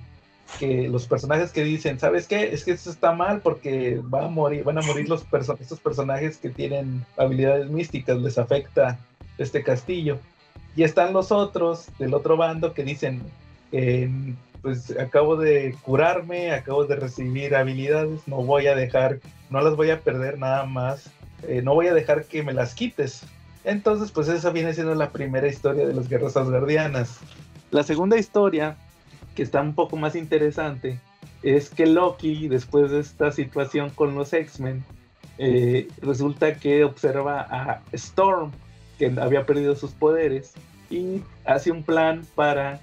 que los personajes que dicen, ¿sabes qué? Es que esto está mal porque va a morir, van a morir los estos personajes que tienen habilidades místicas, les afecta este castillo. Y están los otros del otro bando que dicen, pues acabo de curarme, acabo de recibir habilidades, no voy a dejar, no las voy a perder nada más, eh, no voy a dejar que me las quites. Entonces, pues esa viene siendo la primera historia de las guerras asgardianas. La segunda historia que está un poco más interesante es que Loki, después de esta situación con los X-Men, eh, resulta que observa a Storm, que había perdido sus poderes, y hace un plan para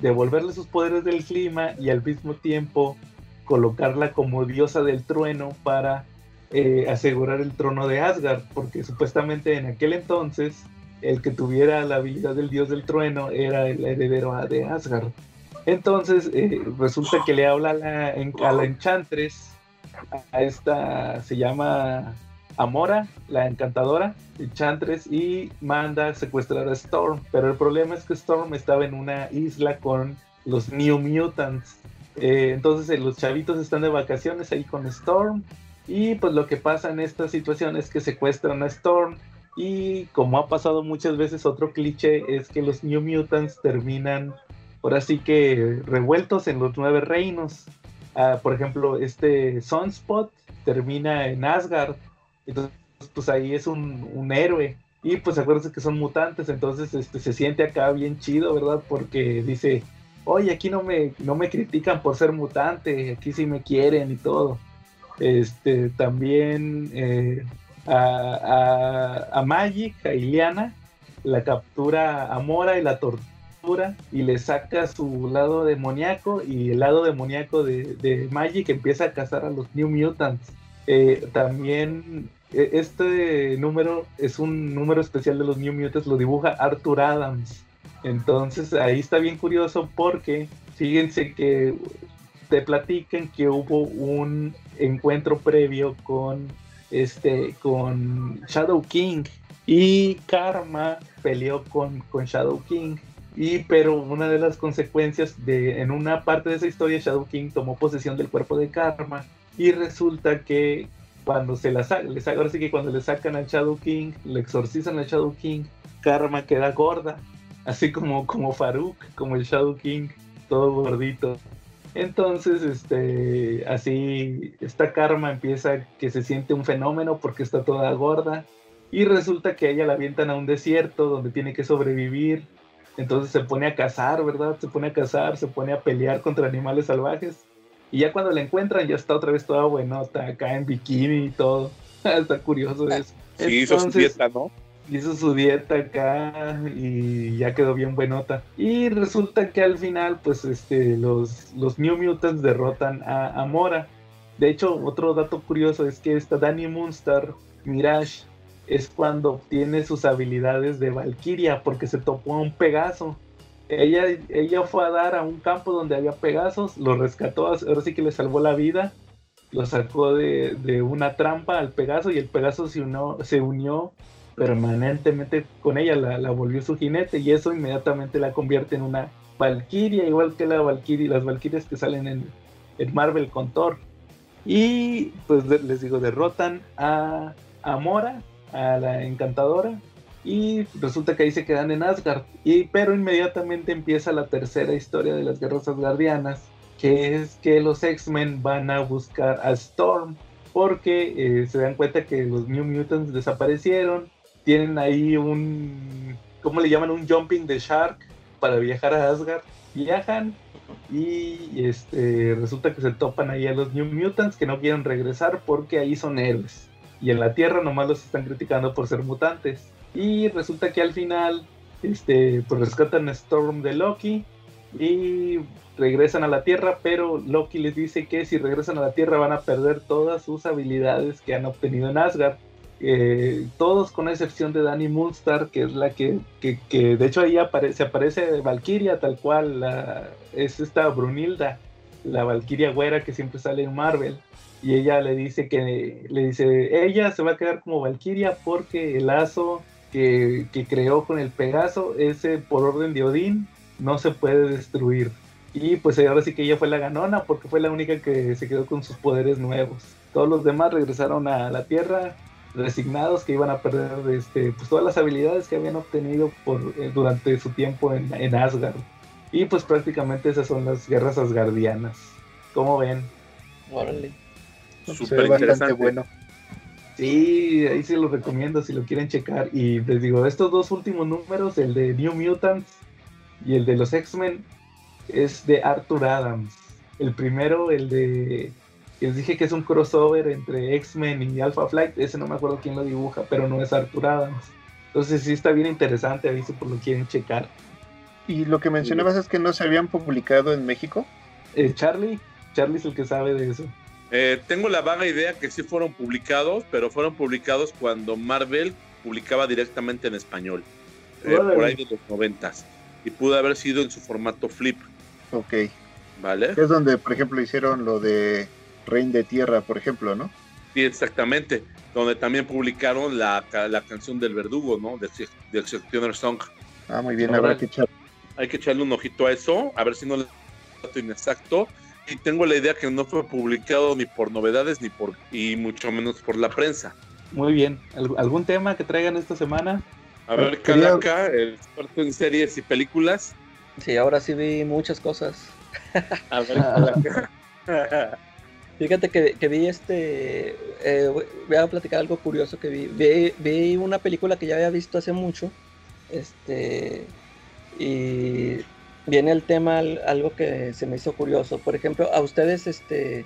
devolverle sus poderes del clima y al mismo tiempo colocarla como diosa del trueno para eh, asegurar el trono de Asgard, porque supuestamente en aquel entonces el que tuviera la habilidad del dios del trueno era el heredero de Asgard. Entonces eh, resulta que le habla a la, a la Enchantress, a esta se llama Amora, la encantadora, Enchantress, y manda a secuestrar a Storm. Pero el problema es que Storm estaba en una isla con los New Mutants. Eh, entonces eh, los chavitos están de vacaciones ahí con Storm. Y pues lo que pasa en esta situación es que secuestran a Storm. Y como ha pasado muchas veces, otro cliché es que los New Mutants terminan ahora sí que revueltos en los nueve reinos. Ah, por ejemplo, este Sunspot termina en Asgard, entonces pues ahí es un, héroe. Y pues acuérdense que son mutantes, entonces este, se siente acá bien chido, ¿verdad? Porque dice, oye, aquí no me, no me critican por ser mutante, aquí sí me quieren y todo. Este, también eh, a, a, a, Magic, a Iliana, la captura a Mora y la tortura y le saca su lado demoníaco y el lado demoníaco de, de Magic empieza a cazar a los New Mutants. Eh, también e, este número es un número especial de los New Mutants, lo dibuja Arthur Adams. Entonces ahí está bien curioso porque fíjense que te platican que hubo un encuentro previo con este con Shadow King y Karma peleó con, con Shadow King Y pero una de las consecuencias de en una parte de esa historia Shadow King tomó posesión del cuerpo de Karma y resulta que cuando se la que cuando le sacan al Shadow King, le exorcizan al Shadow King, Karma queda gorda, así como como Farouk, como el Shadow King, todo gordito. Entonces, este, así, esta karma empieza que se siente un fenómeno porque está toda gorda. Y resulta que a ella la avientan a un desierto donde tiene que sobrevivir. Entonces se pone a cazar, ¿verdad? Se pone a cazar, se pone a pelear contra animales salvajes. Y ya cuando la encuentran, ya está otra vez toda buenota, acá en bikini y todo. está curioso eso. Sí, hizo su dieta, ¿no? hizo su dieta acá y ya quedó bien buenota. Y resulta que al final, pues, este, los, los New Mutants derrotan a, Mora. De hecho, otro dato curioso es que esta Danny Moonstar, Mirage, es cuando obtiene sus habilidades de Valkyria, porque se topó a un Pegaso. Ella, ella fue a dar a un campo donde había Pegasos, lo rescató, ahora sí que le salvó la vida, lo sacó de, de una trampa al Pegaso y el Pegaso se, unió, se unió permanentemente con ella, la, volvió su jinete y eso inmediatamente la convierte en una Valkyria, igual que la Valkyria, las Valkyrias que salen en, en Marvel con Thor. Y pues les digo, derrotan a, a Mora, a la encantadora, y resulta que ahí se quedan en Asgard. Y, pero inmediatamente empieza la tercera historia de las guerras asgardianas, que es que los X-Men van a buscar a Storm, porque eh, se dan cuenta que los New Mutants desaparecieron tienen ahí un, ¿cómo le llaman? Un jumping de shark para viajar a Asgard. Viajan y este, resulta que se topan ahí a los New Mutants que no quieren regresar porque ahí son héroes. Y en la Tierra nomás los están criticando por ser mutantes. Y resulta que al final este, pues rescatan a Storm de Loki y regresan a la Tierra, pero Loki les dice que si regresan a la Tierra van a perder todas sus habilidades que han obtenido en Asgard. Eh, todos con excepción de Danny Moonstar, que es la que, que, de hecho ahí aparece, aparece Valkyria tal cual, es esta Brunilda, la Valkyria güera que siempre sale en Marvel. Y ella le dice que, le dice, ella se va a quedar como Valkyria porque el lazo que, que creó con el Pegaso, ese por orden de Odín, no se puede destruir. Y pues ahora sí que ella fue la ganona porque fue la única que se quedó con sus poderes nuevos. Todos los demás regresaron a la Tierra resignados que iban a perder este, pues, todas las habilidades que habían obtenido por, eh, durante su tiempo en, en, Asgard. Y pues prácticamente esas son las guerras asgardianas. ¿Cómo ven? Órale. Súper interesante. bueno. Sí, ahí se los recomiendo si lo quieren checar. Y les digo, estos dos últimos números, el de New Mutants y el de los X-Men, es de Arthur Adams. El primero, el de les dije que es un crossover entre X-Men y Alpha Flight. Ese no me acuerdo quién lo dibuja, pero no es Arthur Adams. Entonces sí está bien interesante, aviso por lo que quieren checar. ¿Y lo que mencionabas es que no se habían publicado en México? Eh, Charlie, Charlie es el que sabe de eso. Eh, tengo la vaga idea que sí fueron publicados, pero fueron publicados cuando Marvel publicaba directamente en español, eh, por ahí de los noventas, y pudo haber sido en su formato flip. Ok. ¿Vale? Es donde, por ejemplo, hicieron lo de Rein de Tierra, por ejemplo, ¿no? Sí, exactamente. Donde también publicaron la, la canción del verdugo, ¿no? Del, del Song. Ah, muy bien, habrá que echar. Hay que echarle un ojito a eso, a ver si no le dato inexacto. Y tengo la idea que no fue publicado ni por novedades ni por y mucho menos por la prensa. Muy bien. ¿Algún tema que traigan esta semana? A ver, Calaca, el experto en series y películas. Sí, ahora sí vi muchas cosas. A ver, Calaca. Fíjate que, vi este. Eh, voy a platicar algo curioso que vi. vi. una película que ya había visto hace mucho. Este. Y viene el tema, algo que se me hizo curioso. Por ejemplo, a ustedes, este.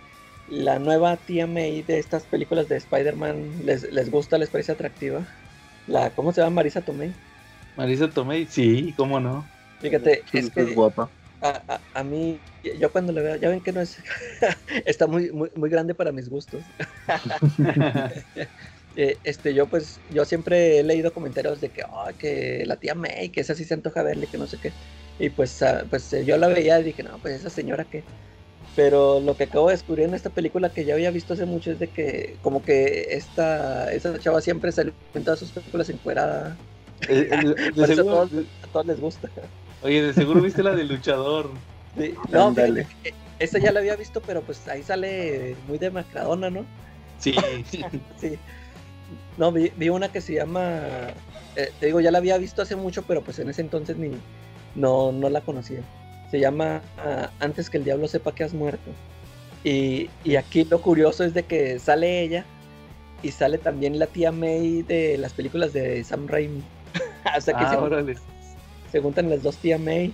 La nueva tía May de estas películas de Spider-Man, ¿les, gusta? ¿Les parece atractiva? La, ¿Cómo se llama? Marisa Tomei. Marisa Tomei, sí, cómo no. Fíjate, es que. Es guapa a, a, mí, yo cuando le veo, ya ven que no es, está muy, muy, muy grande para mis gustos. Eh, este, yo pues, yo siempre he leído comentarios de que, oh, que la tía May, que esa sí se antoja verle, que no sé qué. Y pues, ah, pues eh, yo la veía y dije, no, pues esa señora que... Pero lo que acabo de descubrir en esta película que ya había visto hace mucho es de que como que esta, esa chava siempre salió en todas sus películas encuerada. Eh, Por eso a todos les gusta. Oye, de seguro viste la de luchador. Sí, No, fíjate, eh, esa ya la había visto, pero pues ahí sale muy demacradona, ¿no? Sí. Sí. No, vi, vi una que se llama. eh, te digo, ya la había visto hace mucho, pero pues en ese entonces ni no, no la conocía. Se llama ah, Antes que el diablo sepa que has muerto. Y, y aquí lo curioso es de que sale ella y sale también la tía May de las películas de Sam Raimi. o sea que Ah, se, órale. se juntan las dos tía May.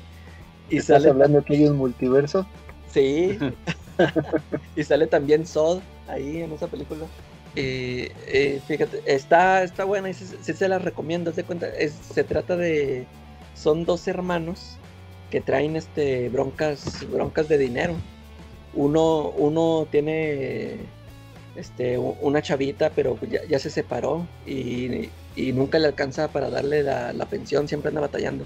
Y ¿Estás sale hablando que hay un multiverso? Sí. y sale también Sod ahí en esa película. Y eh, fíjate, está, está buena y sí, sí se la recomiendo. haz de cuenta, es- se trata de. Son dos hermanos que traen este broncas, broncas de dinero. Uno, uno tiene este, una chavita, pero ya, ya se separó y, y nunca le alcanza para darle la, la pensión, siempre anda batallando.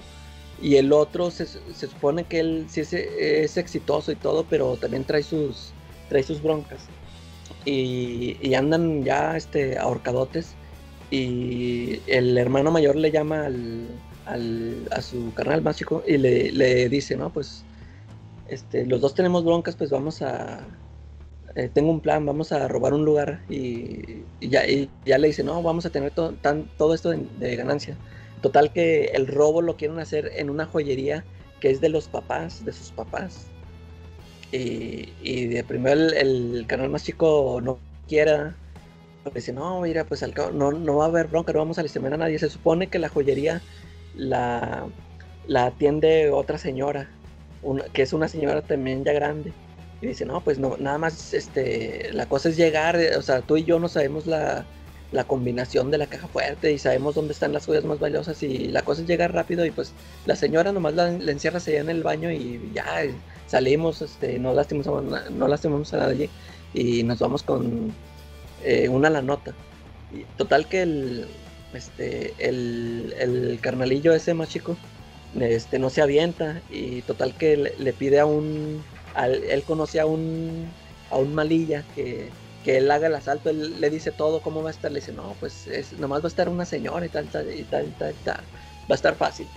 Y el otro se, se supone que él sí es, es exitoso y todo, pero también trae sus, trae sus broncas. Y, y andan ya este, ahorcadotes. Y el hermano mayor le llama al, al- a su carnal más chico y le, dice, no, pues este, los dos tenemos broncas, pues vamos a... eh, tengo un plan, vamos a robar un lugar y, ya, y ya le dice, no, vamos a tener to- tan- todo esto de- ganancia. Total que el robo lo quieren hacer en una joyería que es de los papás, de sus papás. Y, y de primero el, canal más chico no quiera. Dice, no, mira, pues al cabo no, no va a haber bronca, no vamos a lastimar a nadie. Se supone que la joyería la, la atiende otra señora, que es una señora también ya grande. Y dice, no, pues no, nada más, este, la cosa es llegar, eh, o sea, tú y yo no sabemos la, la combinación de la caja fuerte y sabemos dónde están las joyas más valiosas y la cosa es llegar rápido y pues la señora nomás la, la encierras allá en el baño y ya eh, salimos, este, no lastimamos a, no lastimamos a nadie y nos vamos con eh, una la nota. Total que el, este, el, el carnalillo ese más chico, este, no se avienta y total que le, pide a un, al- él conoce a un, a un malilla que, que él haga el asalto, él le dice todo cómo va a estar, le dice, no, pues es, nomás va a estar una señora y tal, tal, y tal, y tal, y tal. va a estar fácil.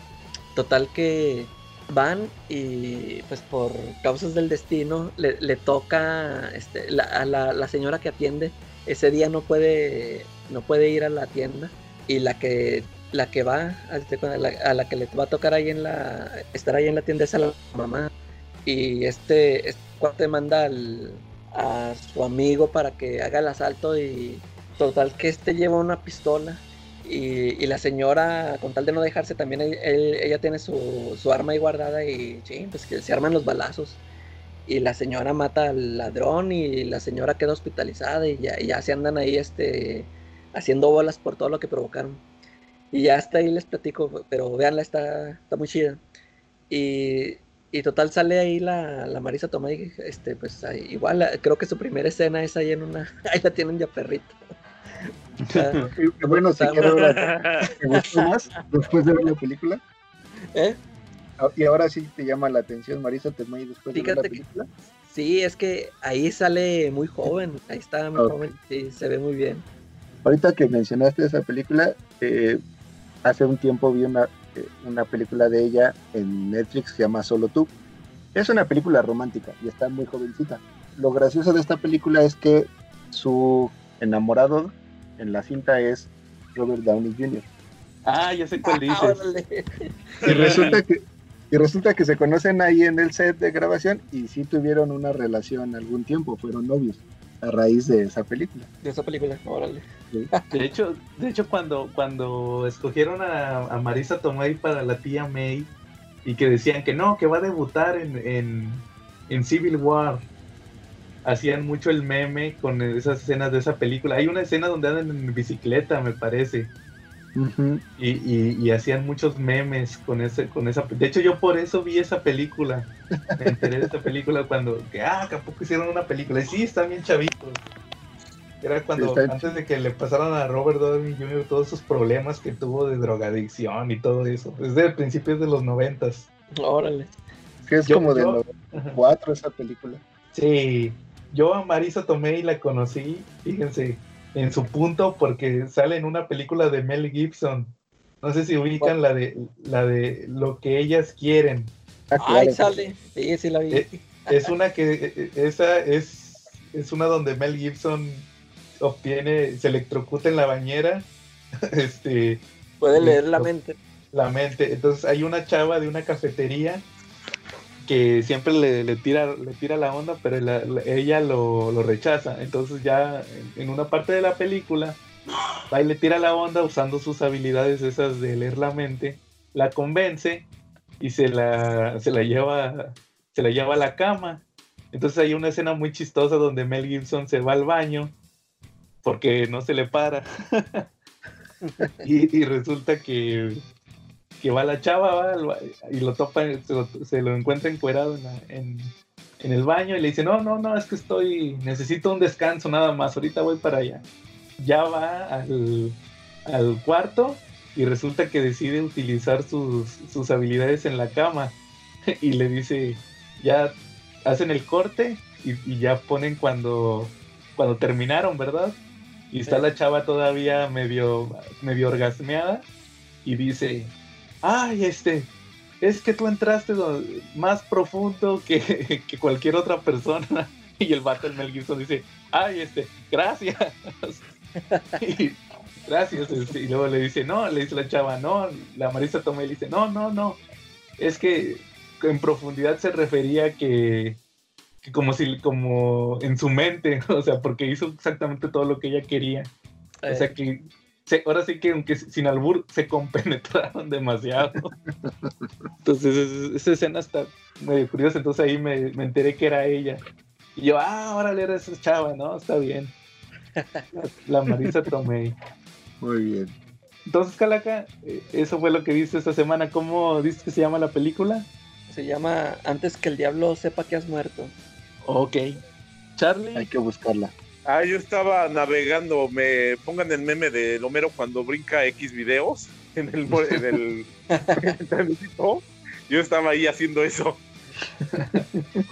Total que van y pues por causas del destino le, le toca este, la, a la, la señora que atiende, ese día no puede, no puede ir a la tienda y la que la que va cuenta, la- a la que le va a tocar ahí en la estar ahí en la tienda es a la mamá. Y este, este cuate manda al- a su amigo para que haga el asalto y total que este lleva una pistola. Y, y la señora con tal de no dejarse también él- ella tiene su, su arma ahí guardada y sí, pues que se arman los balazos. Y la señora mata al ladrón y la señora queda hospitalizada y ya, y ya se andan ahí este haciendo bolas por todo lo que provocaron y ya hasta ahí les platico pero véanla está, está muy chida y, y total sale ahí la, la Marisa Tomei, este, pues ahí, igual creo que su primera escena es ahí en una, ahí la tienen ya perrito. Bueno, si quiero ahora, ¿te gustó más después de ver la película? ¿eh? Ah, Y ahora sí te llama la atención Marisa Tomei después de ver la que- película. Sí, es que ahí sale muy joven, ahí está muy joven, sí, se ve muy bien. Ahorita que mencionaste esa película, eh, hace un tiempo vi una, eh, una película de ella en Netflix que se llama Solo tú. Es una película romántica y está muy jovencita. Lo gracioso de esta película es que su enamorado en la cinta es Robert Downey Jr. Ah, ya sé cuál Ah, dices. Y resulta que y resulta que se conocen ahí en el set de grabación y sí tuvieron una relación algún tiempo, fueron novios a raíz de esa película. De esa película, órale. De hecho, de hecho cuando, cuando escogieron a, a Marisa Tomei para la tía May y que decían que no, que va a debutar en, en, en Civil War, hacían mucho el meme con esas escenas de esa película. Hay una escena donde andan en bicicleta, me parece. Y, y- y hacían muchos memes con ese, con esa de hecho yo por eso vi esa película. Me enteré de esa película cuando que ah, que a poco hicieron una película. Y sí, están bien chavitos. Era cuando, Sí, antes de que le pasaran a Robert Downey Jr. todos esos problemas que tuvo de drogadicción y todo eso. Desde principios de los noventas. Órale. Que es Yo- como de yo- los cuatro esa película. Sí, yo a Marisa Tomei la conocí, fíjense, en su punto porque sale en una película de Mel Gibson No sé si ubican la de la de lo que ellas quieren. Ah, Ay, claro. sale. Sí, sí la vi. Eh, Es una que eh, esa es es una donde Mel Gibson obtiene se electrocuta en la bañera. Este Puede leer la mente. la mente. Entonces hay una chava de una cafetería que siempre le, tira le tira la onda, pero la- la- ella lo, lo rechaza. Entonces ya en, una parte de la película va y le tira la onda usando sus habilidades esas de leer la mente, la convence y se la, se la lleva se la lleva a la cama. Entonces hay una escena muy chistosa donde Mel Gibson se va al baño porque no se le para. y resulta que, que va la chava va y lo topa, se lo, se lo encuentra encuerado en, la- en- en el baño y le dice, no, no, no, es que estoy, necesito un descanso nada más, ahorita voy para allá. Ya va al, al cuarto y resulta que decide utilizar sus, sus habilidades en la cama y le dice, ya hacen el corte y, y ya ponen cuando, cuando terminaron, ¿verdad? Y está la chava todavía medio, medio orgasmeada y dice, ay, este, es que tú entraste más profundo que, que cualquier otra persona. Y el vato, el Mel Gibson, dice, ay, este, gracias. Y, gracias. este, y luego le dice, no, le dice la chava, no, la Marisa Tomei le dice, no, no, no. Es que en profundidad se refería que, que como si, como en su mente, o sea, porque hizo exactamente todo lo que ella quería. O sea Eh, que se- ahora sí que aunque sin albur se compenetraron demasiado. Entonces es- esa escena está medio curiosa, entonces ahí me, me enteré que era ella. Y yo, ah, órale, era esa chava, ¿no? Está bien. La Marisa Tomei. Muy bien. Entonces, Calaca, eh, eso fue lo que viste esta semana. ¿Cómo dices que se llama la película? se llama Antes que el diablo sepa que has muerto. Ok. Charlie. Hay que buscarla. Ah, yo estaba navegando, me pongan el meme de Homero cuando brinca X videos en el, en el, en el. Yo estaba ahí haciendo eso.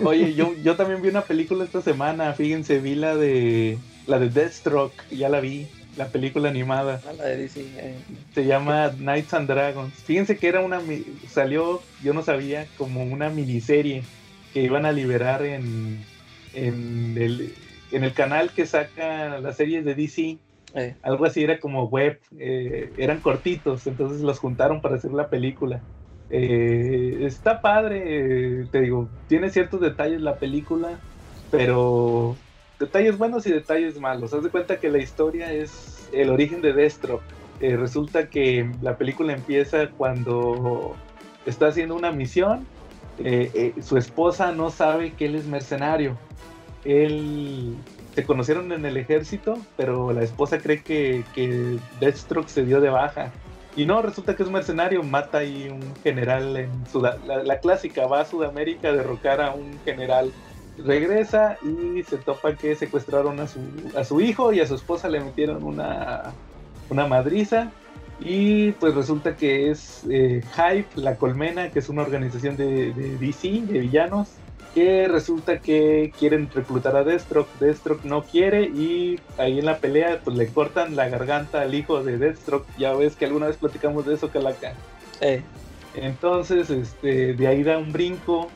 Oye, yo, yo también vi una película esta semana. Fíjense, vi la de la de Deathstroke, ya la vi, la película animada. Ah, la de DC. eh. Se llama Knights and Dragons. Fíjense que era una mi- salió, yo no sabía, como una miniserie que iban a liberar en, en el en el canal que saca las series de DC. Eh, Algo así era como web, eh, eran cortitos, entonces los juntaron para hacer la película. Eh, está padre, eh, te digo, tiene ciertos detalles la película, pero detalles buenos y detalles malos. Haz de cuenta que la historia es el origen de Destro. Eh, resulta que la película empieza cuando está haciendo una misión. eh, su esposa no sabe que él es mercenario. Él se conocieron en el ejército, pero la esposa cree que, que Deathstroke se dio de baja. Y no, resulta que es mercenario, mata ahí un general en Sud la, la clásica, va a Sudamérica a derrocar a un general. Regresa y se topa que secuestraron a su, a su hijo y a su esposa le metieron una, una madriza. Y pues resulta que es eh, Hype, la colmena, que es una organización de, de DC, de villanos, que resulta que quieren reclutar a Deathstroke. Deathstroke no quiere y ahí en la pelea pues le cortan la garganta al hijo de Deathstroke. Ya ves que alguna vez platicamos de eso, Calaca. eh, Entonces, este, de ahí da un brinco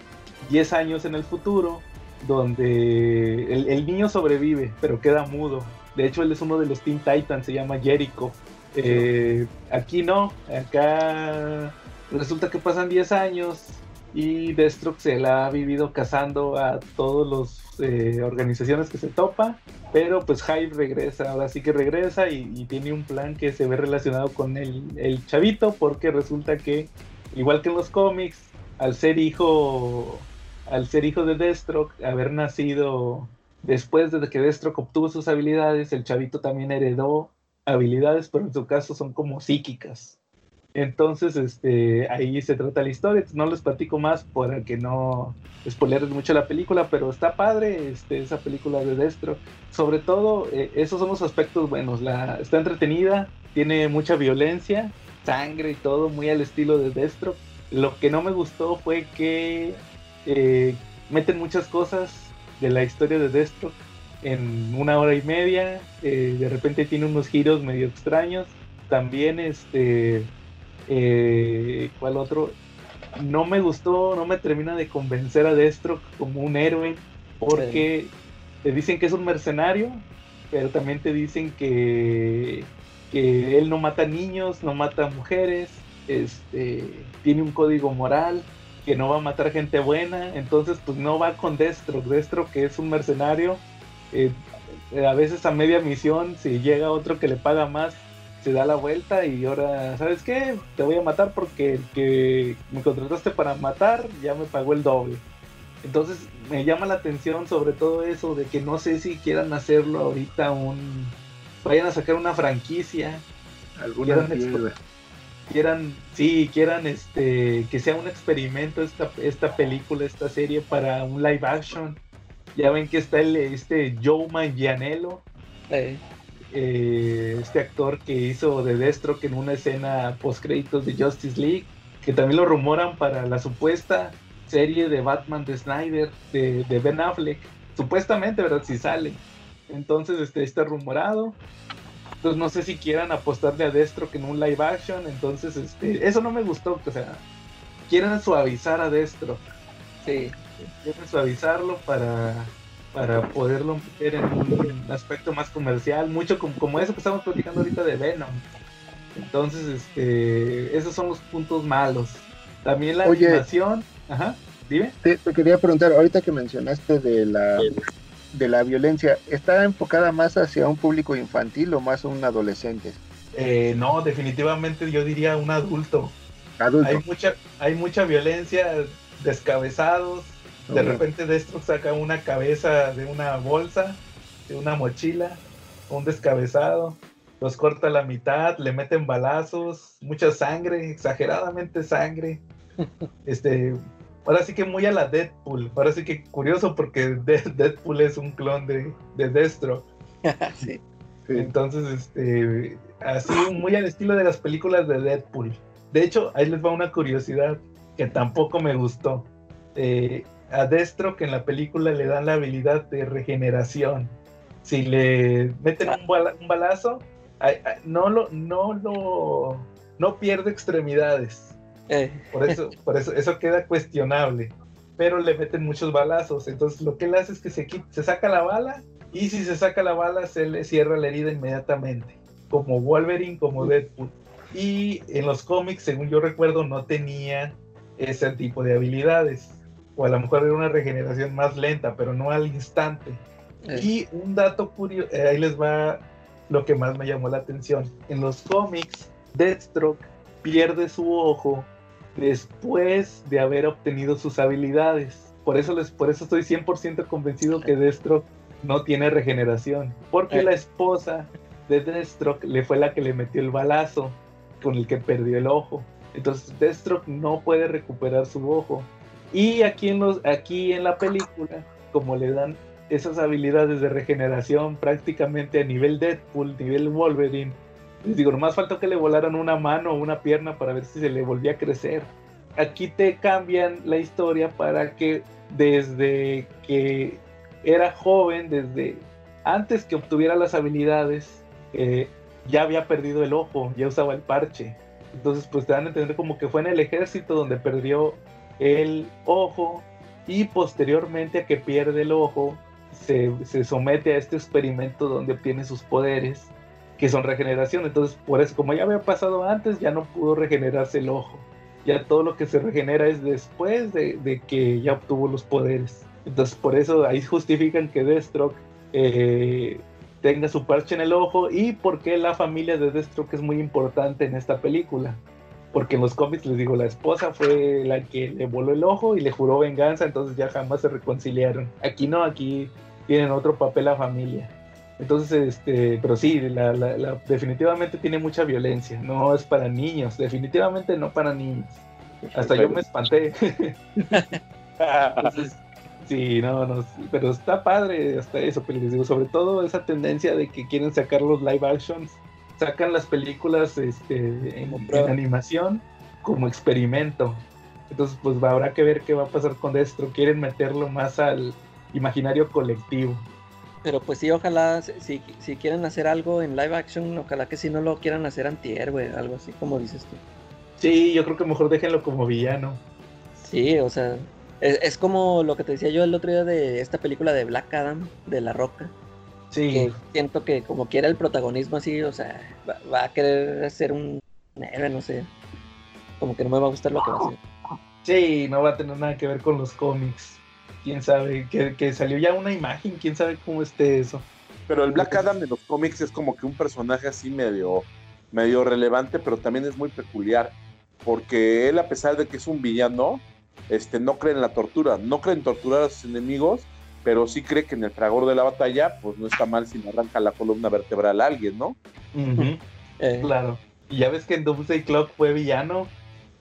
10 años en el futuro, donde el, el niño sobrevive, pero queda mudo. De hecho, él es uno de los Teen Titans, se llama Jericho. Eh, aquí no, acá resulta que pasan 10 años y Deathstroke se la ha vivido cazando a todas las organizaciones que se topa, pero pues Hype regresa, ahora sí que regresa y, tiene un plan que se ve relacionado con el, el chavito, porque resulta que, igual que en los cómics, al ser hijo, al ser hijo de Deathstroke, haber nacido después de que Deathstroke obtuvo sus habilidades, el chavito también heredó habilidades, pero en su caso son como psíquicas. Entonces, este, ahí se trata la historia. No les platico más para que no spoilerles mucho la película, pero está padre este, esa película de Destro. Sobre todo, eh, esos son los aspectos buenos. La, está entretenida, tiene mucha violencia, sangre y todo, muy al estilo de Destro. Lo que no me gustó fue que eh, meten muchas cosas de la historia de Destro en una hora y media. eh, de repente tiene unos giros medio extraños. También, este Eh, ¿Cuál otro? No me gustó, no me termina de convencer a Destro como un héroe, porque te dicen que es un mercenario, pero también te dicen que, que él no mata niños, no mata mujeres, este, tiene un código moral, que no va a matar gente buena, entonces pues no va con Destro, Destro que es un mercenario, eh, a veces a media misión, si llega otro que le paga más, se da la vuelta y ahora, ¿sabes qué? Te voy a matar porque el que me contrataste para matar ya me pagó el doble. Entonces me llama la atención sobre todo eso de que no sé si quieran hacerlo ahorita un... Vayan a sacar una franquicia. Alguna quieran, quieran, sí, quieran este, que sea un experimento esta, esta película, esta serie para un live action. Ya ven que está el, este Joe Manganiello, Eh, eh, este actor que hizo de Destro que en una escena post créditos de Justice League, que también lo rumoran para la supuesta serie de Batman de Snyder, de, de Ben Affleck, supuestamente, ¿verdad? Si sale. Entonces, este está rumorado. Entonces no sé si quieran apostarle a Destro que en un live action. Entonces, este, eso no me gustó. O sea, quieren suavizar a Destro. sí. Quieren suavizarlo para, para poderlo meter en un aspecto más comercial. Mucho como, como eso que estamos platicando ahorita de Venom. Entonces, este, esos son los puntos malos. También la Oye. animación. Ajá, dime. Te, te quería preguntar, ahorita que mencionaste de la, de la violencia, ¿está enfocada más hacia un público infantil o más a un adolescente? Eh, no, definitivamente yo diría un adulto. Adulto. Hay mucha, hay mucha violencia, descabezados. De repente Destro saca una cabeza de una bolsa, de una mochila, un descabezado, los corta a la mitad, le meten balazos, mucha sangre, exageradamente sangre. Este, ahora sí que muy a la Deadpool. Ahora sí que curioso porque De- Deadpool es un clon de, de Destro. sí. Sí. Entonces, este, así muy al estilo de las películas de Deadpool. De hecho, ahí les va una curiosidad que tampoco me gustó. Eh, a Destro que en la película le dan la habilidad de regeneración. Si le meten un, bala- un balazo, no lo, no lo, no pierde extremidades. Eh, Por eso, por eso, eso queda cuestionable. Pero le meten muchos balazos. Entonces lo que él hace es que se, quita- se saca la bala y si se saca la bala se le cierra la herida inmediatamente. Como Wolverine, como Deadpool. Y en los cómics, según yo recuerdo, no tenía ese tipo de habilidades. O a lo mejor era una regeneración más lenta, pero no al instante. eh, Y un dato curioso, ahí les va lo que más me llamó la atención. En los cómics, Deathstroke pierde su ojo después de haber obtenido sus habilidades. Por eso, les, por eso estoy 100% convencido que Deathstroke no tiene regeneración. Porque Eh. la esposa de Deathstroke le fue la que le metió el balazo con el que perdió el ojo. Entonces Deathstroke no puede recuperar su ojo. Y aquí en, los, aquí en la película, como le dan esas habilidades de regeneración prácticamente a nivel Deadpool, nivel Wolverine, les digo, nomás faltó que le volaran una mano o una pierna para ver si se le volvía a crecer. Aquí te cambian la historia para que desde que era joven, desde antes que obtuviera las habilidades, eh, ya había perdido el ojo, ya usaba el parche. Entonces, pues te dan a entender como que fue en el ejército donde perdió el ojo y posteriormente a que pierde el ojo, se, se somete a este experimento donde obtiene sus poderes, que son regeneración. Entonces, por eso, como ya había pasado antes, ya no pudo regenerarse el ojo. Ya todo lo que se regenera es después de, de que ya obtuvo los poderes. Entonces, por eso ahí justifican que Deathstroke eh, tenga su parche en el ojo y por qué la familia de Deathstroke es muy importante en esta película. Porque en los cómics les digo, la esposa fue la que le voló el ojo y le juró venganza, entonces ya jamás se reconciliaron. Aquí no, aquí tienen otro papel la familia. Entonces, este, pero sí, la, la- la- definitivamente tiene mucha violencia. No es para niños, definitivamente no para niños. Hasta yo me espanté. Entonces, sí, no, no, pero está padre hasta eso, pero les digo, sobre todo esa tendencia de que quieren sacar los live actions, sacan las películas este, en, animación como experimento. Entonces, pues habrá que ver qué va a pasar con Destro. Quieren meterlo más al imaginario colectivo. Pero pues sí, ojalá, si, si quieren hacer algo en live action, ojalá que si no lo quieran hacer antihéroe, algo así como dices tú. Sí, yo creo que mejor déjenlo como villano. Sí, o sea, es, es como lo que te decía yo el otro día de esta película de Black Adam, de La Roca. Sí. Que siento que como quiera el protagonismo así, o sea, va, va a querer ser un héroe, no sé. Como que no me va a gustar lo que va a hacer. Sí, no va a tener nada que ver con los cómics. Quién sabe, que, que salió ya una imagen, quién sabe cómo esté eso. Pero el Black Adam de los cómics es como que un personaje así medio, medio relevante, pero también es muy peculiar. Porque él, a pesar de que es un villano, este, no cree en la tortura, no cree en torturar a sus enemigos, pero sí cree que en el fragor de la batalla, pues no está mal si le arranca la columna vertebral a alguien, ¿no? Eh, Claro. Y ya ves que en Doomsday Clock fue villano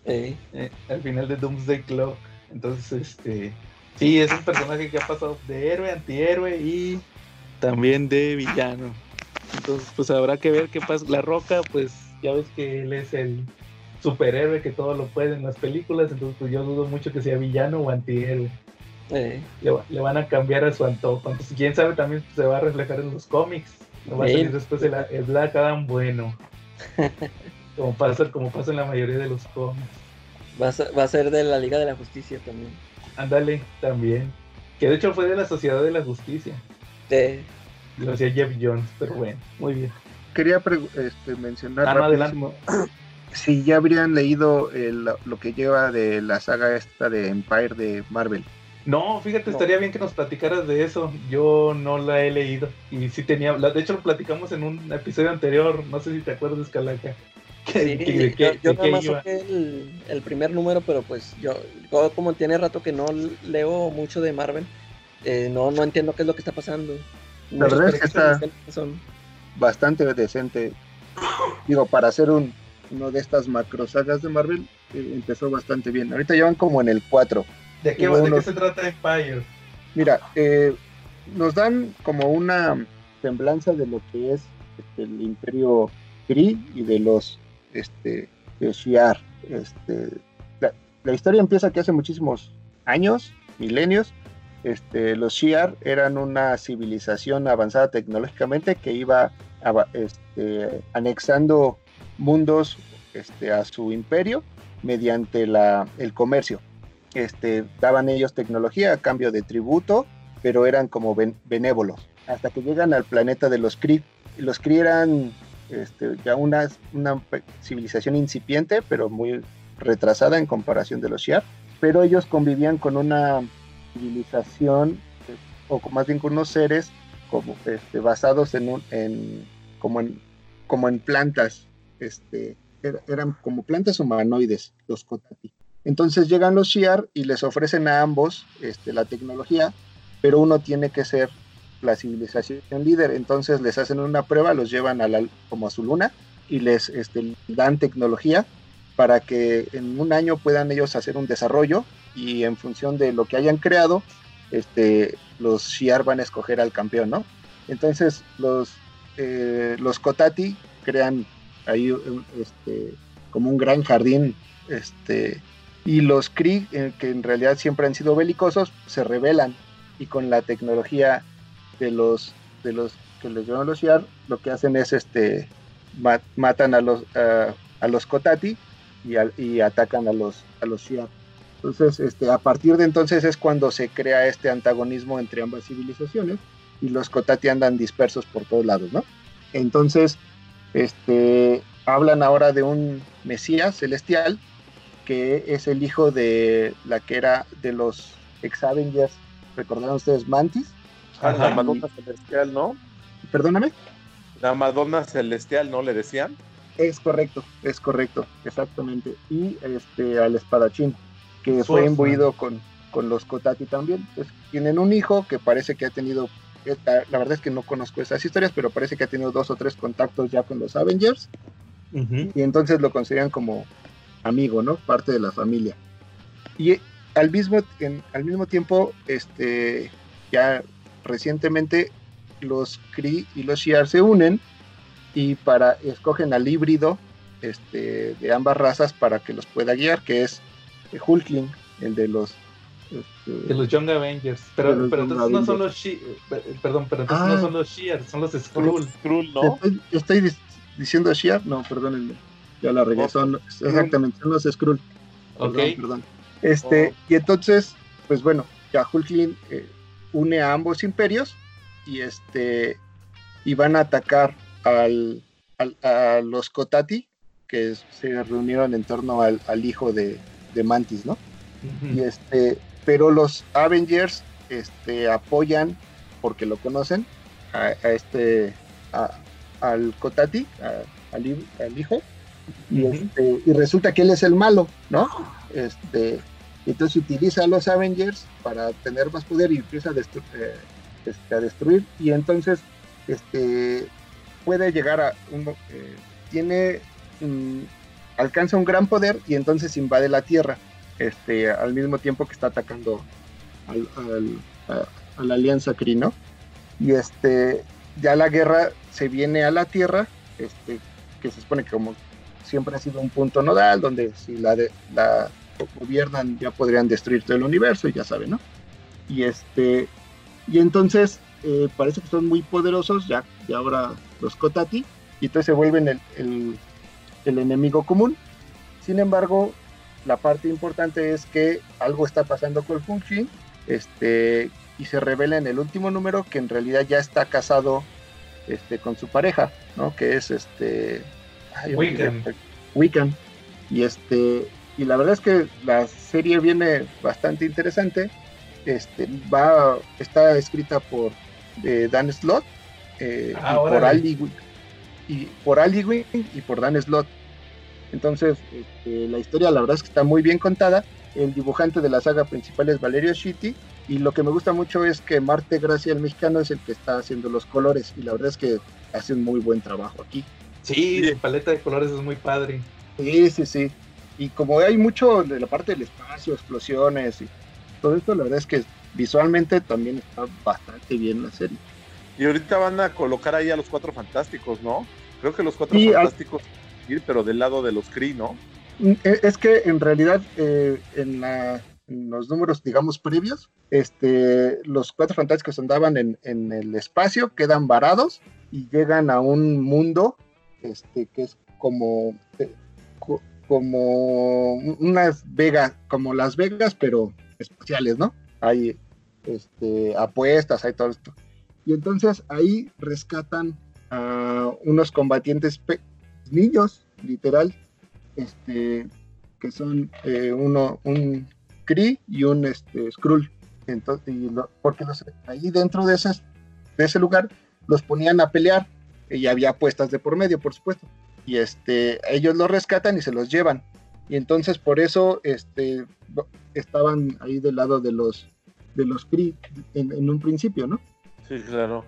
eh, eh, al final de Doomsday Clock. Entonces, este. Sí, es un personaje que ha pasado de héroe, antihéroe y también de villano. Entonces, pues habrá que ver qué pasa. La Roca, pues ya ves que él es el superhéroe que todo lo puede en las películas. Entonces, pues yo dudo mucho que sea villano o antihéroe. Eh. Le, va- le van a cambiar a su antojo. Entonces, quién sabe también se va a reflejar en los cómics. No va a Sí. salir después el, el Black Adam bueno. Como pasa, como pasa en la mayoría de los cómics. Va, a ser, va a ser de la Liga de la Justicia también. Ándale, también. Que de hecho fue de la Sociedad de la Justicia. Eh, Lo hacía Jeff Jones, pero bueno, muy bien. Quería este, mencionar Ah, no, si ya habrían leído el- lo que lleva de la saga esta de Empire de Marvel. No, fíjate, No. estaría bien que nos platicaras de eso. Yo no la he leído. Y sí tenía. la- De hecho, lo platicamos en un episodio anterior. No sé si te acuerdas, Calaca. Que, sí, que- yo, yo nada más saqué el, el primer número, pero pues yo, yo como tiene rato que no leo mucho de Marvel, eh, no, no entiendo qué es lo que está pasando. La Muchos verdad es que está- son Bastante decente. Digo, para hacer un, uno de estas macro sagas de Marvel, eh, empezó bastante bien. Ahorita llevan como en el 4. ¿De qué, de se trata Empire? Mira, eh, nos dan como una semblanza de lo que es este, el imperio Kree y de los este, de Shi'ar. Este, la, la historia empieza que hace muchísimos años, milenios, este, los Shi'ar eran una civilización avanzada tecnológicamente que iba este, anexando mundos este, a su imperio mediante la, el comercio este, daban ellos tecnología a cambio de tributo, pero eran como ben- benévolos. Hasta que llegan al planeta de los Kree. Los Kree eran este, ya una, civilización incipiente, pero muy retrasada en comparación de los Shi'ar. Pero ellos convivían con una civilización, o más bien con unos seres como, este, basados en, un, en, como en como en plantas. Este, er- eran como plantas humanoides, los Kotati. Entonces llegan los Shi'ar y les ofrecen a ambos este, la tecnología, pero uno tiene que ser la civilización líder. Entonces les hacen una prueba, los llevan a la, como a su luna y les este, dan tecnología para que en un año puedan ellos hacer un desarrollo y en función de lo que hayan creado, este, los Shi'ar van a escoger al campeón, ¿no? Entonces los, eh, los Kotati crean ahí como un gran jardín este, y los Kree, eh, que en realidad siempre han sido belicosos, se rebelan y con la tecnología de los de los que les llaman los Shi'ar, lo que hacen es este ma- matan a los a, a los Kotati y, y atacan a los a los Shi'ar. Entonces, este, a partir de entonces es cuando se crea este antagonismo entre ambas civilizaciones y los Kotati andan dispersos por todos lados, ¿no? Entonces, este, hablan ahora de un Mesías celestial que es el hijo de la que era de los ex Avengers, ¿recordaron ustedes Mantis? Ah, la. Madonna Celestial, ¿no? Perdóname. La Madonna Celestial, ¿no? Le decían. Es correcto, es correcto, exactamente. Y este al espadachín, que fue imbuido con, con los Kotati también. Pues, tienen un hijo que parece que ha tenido, la, verdad es que no conozco esas historias, pero parece que ha tenido dos o tres contactos ya con los Avengers. Y entonces lo consideran como amigo, ¿no? Parte de la familia. Y eh, al mismo, en- al mismo tiempo, este, ya recientemente los Kree y los Shi'ar se unen y para escogen al híbrido este, de ambas razas para que los pueda guiar, que es eh, Hulkling, el de los este, De los Young Avengers. Pero, pero entonces no son los Shi- eh, Perdón, pero entonces Ah. no son los Shear, son los Skrull. Skrull, ¿no? Estoy, estoy dic- diciendo Shi'ar, no, perdónenme. Ya la regué, son, exactamente, son los Skrull. Ok. Perdón, perdón. Este, y entonces, pues bueno, ya Hulkling eh, une a ambos imperios y este y van a atacar al, al- a los Kotati que es- se reunieron en torno al, al hijo de, de Mantis, ¿no? Y este, pero los Avengers este, apoyan porque lo conocen a, a este a- al Kotati, a- al, hi- al hijo, y, este, y resulta que él es el malo, ¿no? Este, entonces utiliza a los Avengers para tener más poder y empieza a, destru- eh, este, a destruir. Y entonces este, puede llegar a un. eh, tiene. mm, alcanza un gran poder y entonces invade la Tierra. Este, al mismo tiempo que está atacando al- al- a, a la Alianza Kree, ¿no? Y este. Ya la guerra se viene a la Tierra. Este, que se supone que como siempre ha sido un punto nodal, donde si la, de, la gobiernan ya podrían destruir todo el universo, y ya saben, ¿no? Y este, y entonces eh, parece que son muy poderosos, ya, y ahora los Kotati, y entonces se vuelven el, el, el enemigo común. Sin embargo, la parte importante es que algo está pasando con Funkin, este, y se revela en el último número que en realidad ya está casado este, con su pareja, ¿no? Que es este. Wiccan. Y este. Y la verdad es que la serie viene bastante interesante. Este, va, está escrita por eh, Dan Slott eh, Ah, y por. Ali y por Ali Wing y por Dan Slott. Entonces, este, la historia la verdad es que está muy bien contada. El dibujante de la saga principal es Valerio Schitti. Y lo que me gusta mucho es que Marte Gracia, el mexicano, es el que está haciendo los colores. Y la verdad es que hace un muy buen trabajo aquí. Sí, su paleta de colores es muy padre. Sí, sí, sí. Y como hay mucho de la parte del espacio, explosiones y todo esto, la verdad es que visualmente también está bastante bien la serie. Y ahorita van a colocar ahí a los cuatro fantásticos, ¿no? Creo que los cuatro Sí, al- fantásticos, sí, pero del lado de los Kree, ¿no? Mm, e- Es que en realidad eh, en, la- en los números, digamos, previos, este, los cuatro fantásticos andaban en, en el espacio, quedan varados y llegan a un mundo este, que es como, eh, co- como unas vegas, como Las Vegas, pero espaciales, ¿no? Hay este, apuestas, hay todo esto. Y entonces ahí rescatan a unos combatientes niños, literal, este, que son eh, uno, un Kree y un este, Skrull. Entonces, porque los, ahí dentro de ese lugar los ponían a pelear y había apuestas de por medio, por supuesto. Y este, ellos los rescatan y se los llevan. Y entonces por eso este, estaban ahí del lado de los, de los Kree en, en un principio, ¿no? Sí, claro.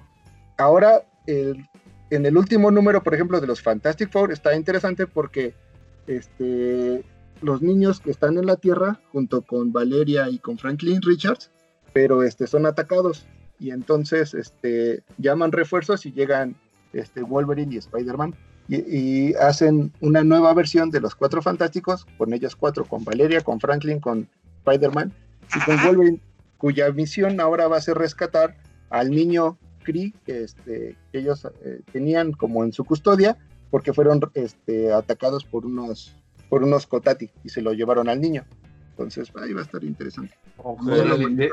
Ahora, el- en el último número, por ejemplo, de los Fantastic Four, está interesante porque este, los niños que están en la Tierra, junto con Valeria y con Franklin Richards, pero este, son atacados. Y entonces este, llaman refuerzos y llegan este, Wolverine y Spider-Man. Y, y hacen una nueva versión de los Cuatro Fantásticos, con ellos cuatro, con Valeria, con Franklin, con Spider-Man y con Wolverine, cuya misión ahora va a ser rescatar al niño Kree que, este, que ellos eh, tenían como en su custodia, porque fueron este, atacados por unos, por unos Kotati y se lo llevaron al niño. Entonces, ahí va a estar interesante. Bien,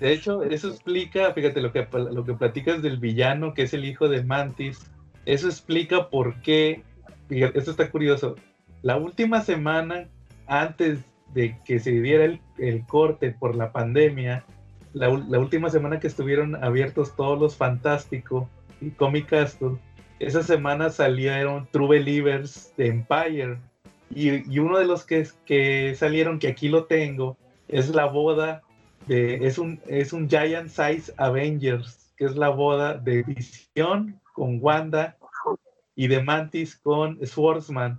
de- hecho, eso explica, fíjate, lo que, lo que platicas del villano, que es el hijo de Mantis, eso explica por qué, esto está curioso, la última semana antes de que se diera el, el corte por la pandemia, la, la última semana que estuvieron abiertos todos los Fantástico y Comic Castle, esa semana salieron True Believers de Empire. Y, y uno de los que, que salieron, que aquí lo tengo, es la boda de, es un, es un Giant Size Avengers, que es la boda de Visión con Wanda y de Mantis con Swordsman.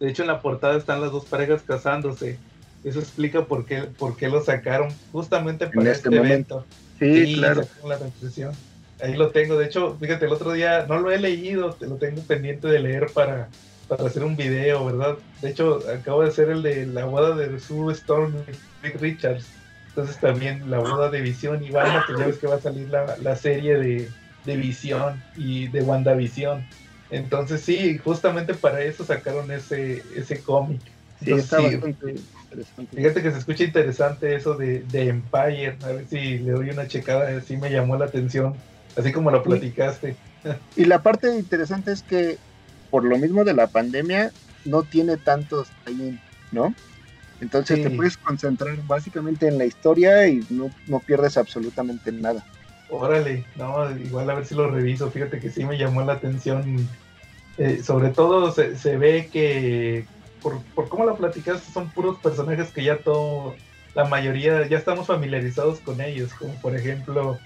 De hecho, en la portada están las dos parejas casándose. Eso explica por qué, por qué lo sacaron justamente para este este, momento. evento. Sí, claro. sacaron la transmisión. Ahí lo tengo. De hecho, fíjate, el otro día no lo he leído, te lo tengo pendiente de leer para, para hacer un video, ¿verdad? De hecho, acabo de hacer el de la boda de Sue Storm Rick Richards. Entonces también la boda de Visión y Wanda, pues ya ves que va a salir la, la serie de, de Visión y de WandaVision. Entonces sí, justamente para eso sacaron ese, ese cómic. Sí, está sí, bastante interesante. Fíjate que se escucha interesante eso de, de Empire. A ver si le doy una checada, así me llamó la atención. Así como lo platicaste. Y la parte interesante es que por lo mismo de la pandemia no tiene tantos ahí, ¿no? Entonces te puedes concentrar básicamente en la historia y no, no pierdes absolutamente nada. Órale, no, igual a ver si lo reviso. Fíjate que sí me llamó la atención. Eh, sobre todo se, se ve que, por, por cómo lo platicaste, son puros personajes que ya todo, la mayoría, ya estamos familiarizados con ellos. Como por ejemplo,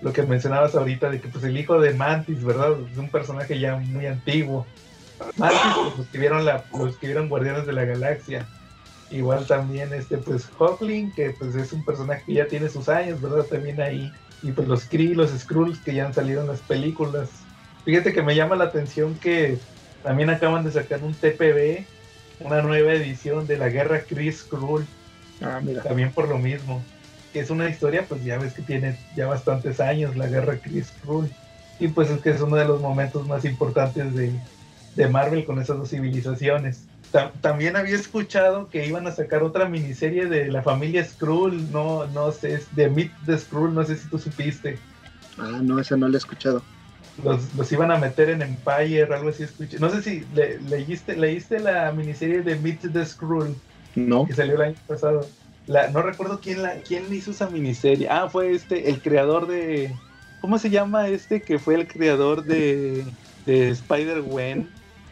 lo que mencionabas ahorita de que pues el hijo de Mantis, ¿verdad? Es un personaje ya muy antiguo. Mantis, pues, escribieron, la, lo escribieron Guardianes de la Galaxia. Igual también este, pues Hawkling, que pues es un personaje que ya tiene sus años, ¿verdad? También ahí. Y pues los Kree, los Skrulls que ya han salido en las películas. Fíjate que me llama la atención que también acaban de sacar un TPB, una nueva edición de la guerra Kree Skrull, Ah, mira. también por lo mismo. Que es una historia, pues ya ves que tiene ya bastantes años la guerra Kree Skrull. Y pues es que es uno de los momentos más importantes de, de Marvel con esas dos civilizaciones. Ta- También había escuchado que iban a sacar otra miniserie de la familia Skrull, no, no sé, es de Meet the Skrull, no sé si tú supiste. Ah, no, ese no lo he escuchado. Los, los iban a meter en Empire, algo así escuché. No sé si le- leíste, leíste la miniserie de Meet the Skrull No. que salió el año pasado. La, no recuerdo quién la, quién hizo esa miniserie. Ah, fue este, el creador de. ¿Cómo se llama este que fue el creador de, de Spider-Gwen?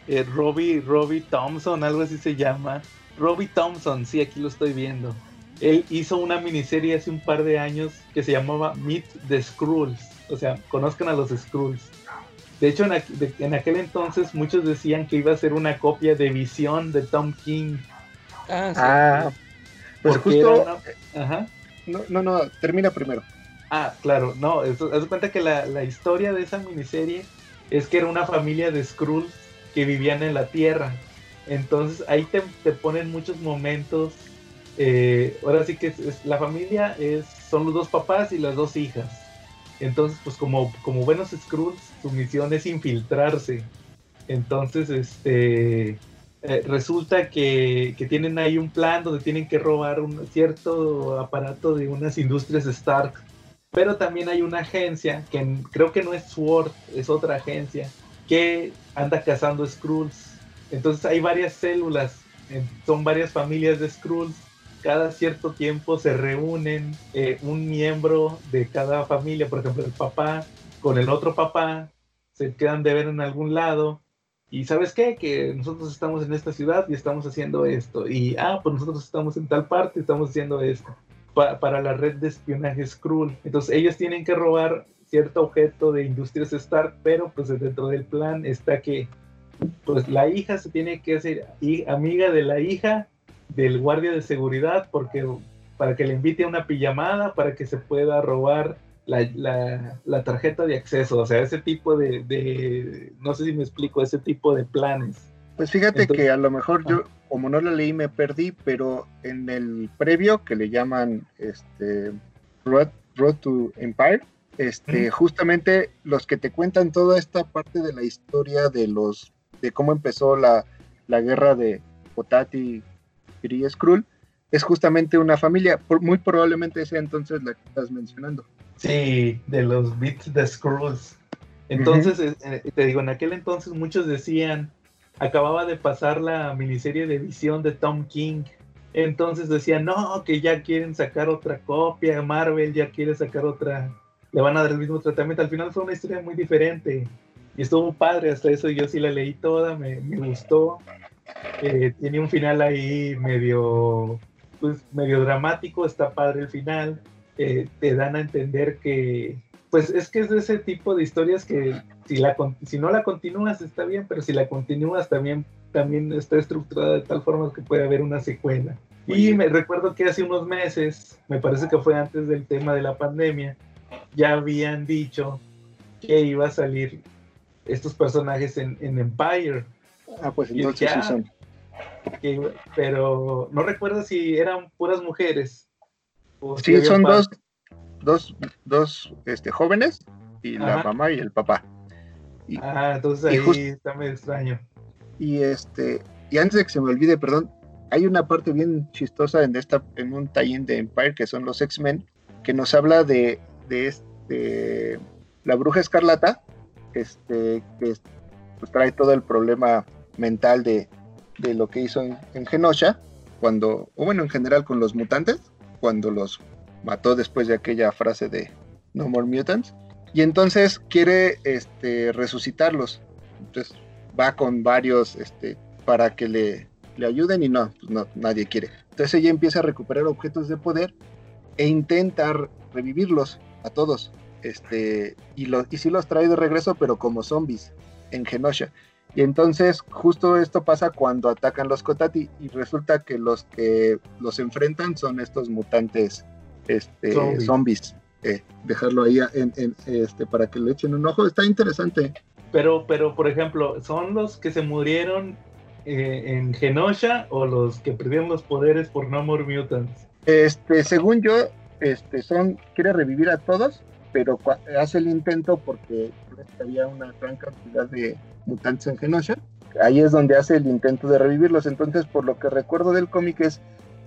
Eh, Robbie, Robbie Thompson, algo así se llama. Robbie Thompson, sí, aquí lo estoy viendo. Él hizo una miniserie hace un par de años que se llamaba Meet the Skrulls. O sea, conozcan a los Skrulls. De hecho, en, aqu- de- en aquel entonces muchos decían que iba a ser una copia de Visión de Tom King. Ah, sí. Ah, pues justo. una- Ajá. No, no, no, termina primero. Ah, claro, no, eso- haz de cuenta que la, la historia de esa miniserie es que era una familia de Skrulls que vivían en la Tierra. Entonces ahí te, te ponen muchos momentos. eh, ahora sí que es, la familia es, son los dos papás y las dos hijas. Entonces, pues como, como buenos Skrulls, su misión es infiltrarse. Entonces, este eh, resulta que, que tienen ahí un plan donde tienen que robar un cierto aparato de unas industrias Stark. Pero también hay una agencia, que creo que no es SWORD, es otra agencia, que anda cazando Skrulls. Entonces hay varias células, son varias familias de Skrulls. Cada cierto tiempo se reúnen eh, un miembro de cada familia, por ejemplo el papá con el otro papá, se quedan de ver en algún lado y sabes qué, que nosotros estamos en esta ciudad y estamos haciendo esto. Y, ah, pues nosotros estamos en tal parte y estamos haciendo esto. Pa- para la red de espionaje Skrull. Entonces ellos tienen que robar cierto objeto de Industrias Stark, pero pues dentro del plan está que pues la hija se tiene que hacer amiga de la hija del guardia de seguridad porque para que le invite a una pijamada para que se pueda robar la, la- la tarjeta de acceso, o sea, ese tipo de, de- no sé si me explico, ese tipo de planes. Pues fíjate Entonces- que a lo mejor yo, como no la leí, me perdí, pero en el previo que le llaman este Road, Road to Empire, este, justamente los que te cuentan toda esta parte de la historia de los de cómo empezó la, la guerra de Potati y Skrull, es justamente una familia, por- muy probablemente sea entonces la que estás mencionando. Sí, de los Beats de Skrulls. Entonces, eh, eh, te digo, en aquel entonces muchos decían, acababa de pasar la miniserie de visión de Tom King. Entonces decían, no, que ya quieren sacar otra copia, Marvel ya quiere sacar otra, le van a dar el mismo tratamiento. Al final fue una historia muy diferente. Y estuvo padre, hasta eso yo sí la leí toda, me, me gustó. Eh, tiene un final ahí medio, pues, medio dramático, está padre el final. Eh, te dan a entender que, pues es que es de ese tipo de historias que si, la, si no la continúas está bien, pero si la continúas también, también está estructurada de tal forma que puede haber una secuela. Y me recuerdo que hace unos meses, me parece que fue antes del tema de la pandemia, ya habían dicho que iba a salir estos personajes en, en Empire. Ah, pues entonces ya. sí son. que pero no recuerdo si eran puras mujeres. si Sí, son dos, dos, dos este, jóvenes y la mamá y el papá. Y, Ah, entonces ahí just- está medio extraño. y este, y antes de que se me olvide, perdón, hay una parte bien chistosa en esta, en un tie-in de Empire que son los X-Men, que nos habla de, de este la bruja escarlata, este, que pues, trae todo el problema mental de, de lo que hizo en, en Genosha, cuando, o bueno, en general con los mutantes, cuando los mató después de aquella frase de No More Mutants, y entonces quiere este, resucitarlos. Entonces va con varios este, para que le, le ayuden y no, pues no, nadie quiere. Entonces ella empieza a recuperar objetos de poder e intenta re- revivirlos a todos. Este, y, lo, y sí los trae de regreso, pero como zombies en Genosha. Y entonces justo esto pasa cuando atacan los Kotati y resulta que los que los enfrentan son estos mutantes este, Zombies. zombies. Eh, dejarlo ahí en, en, este, para que le echen un ojo. Está interesante. Pero, pero, por ejemplo, ¿son los que se murieron eh, en Genosha o los que perdieron los poderes por No More Mutants? Este, según yo, este, son, quiere revivir a todos, pero hace el intento porque había una gran cantidad de mutantes en Genosha. Ahí es donde hace el intento de revivirlos. Entonces, por lo que recuerdo del cómic es,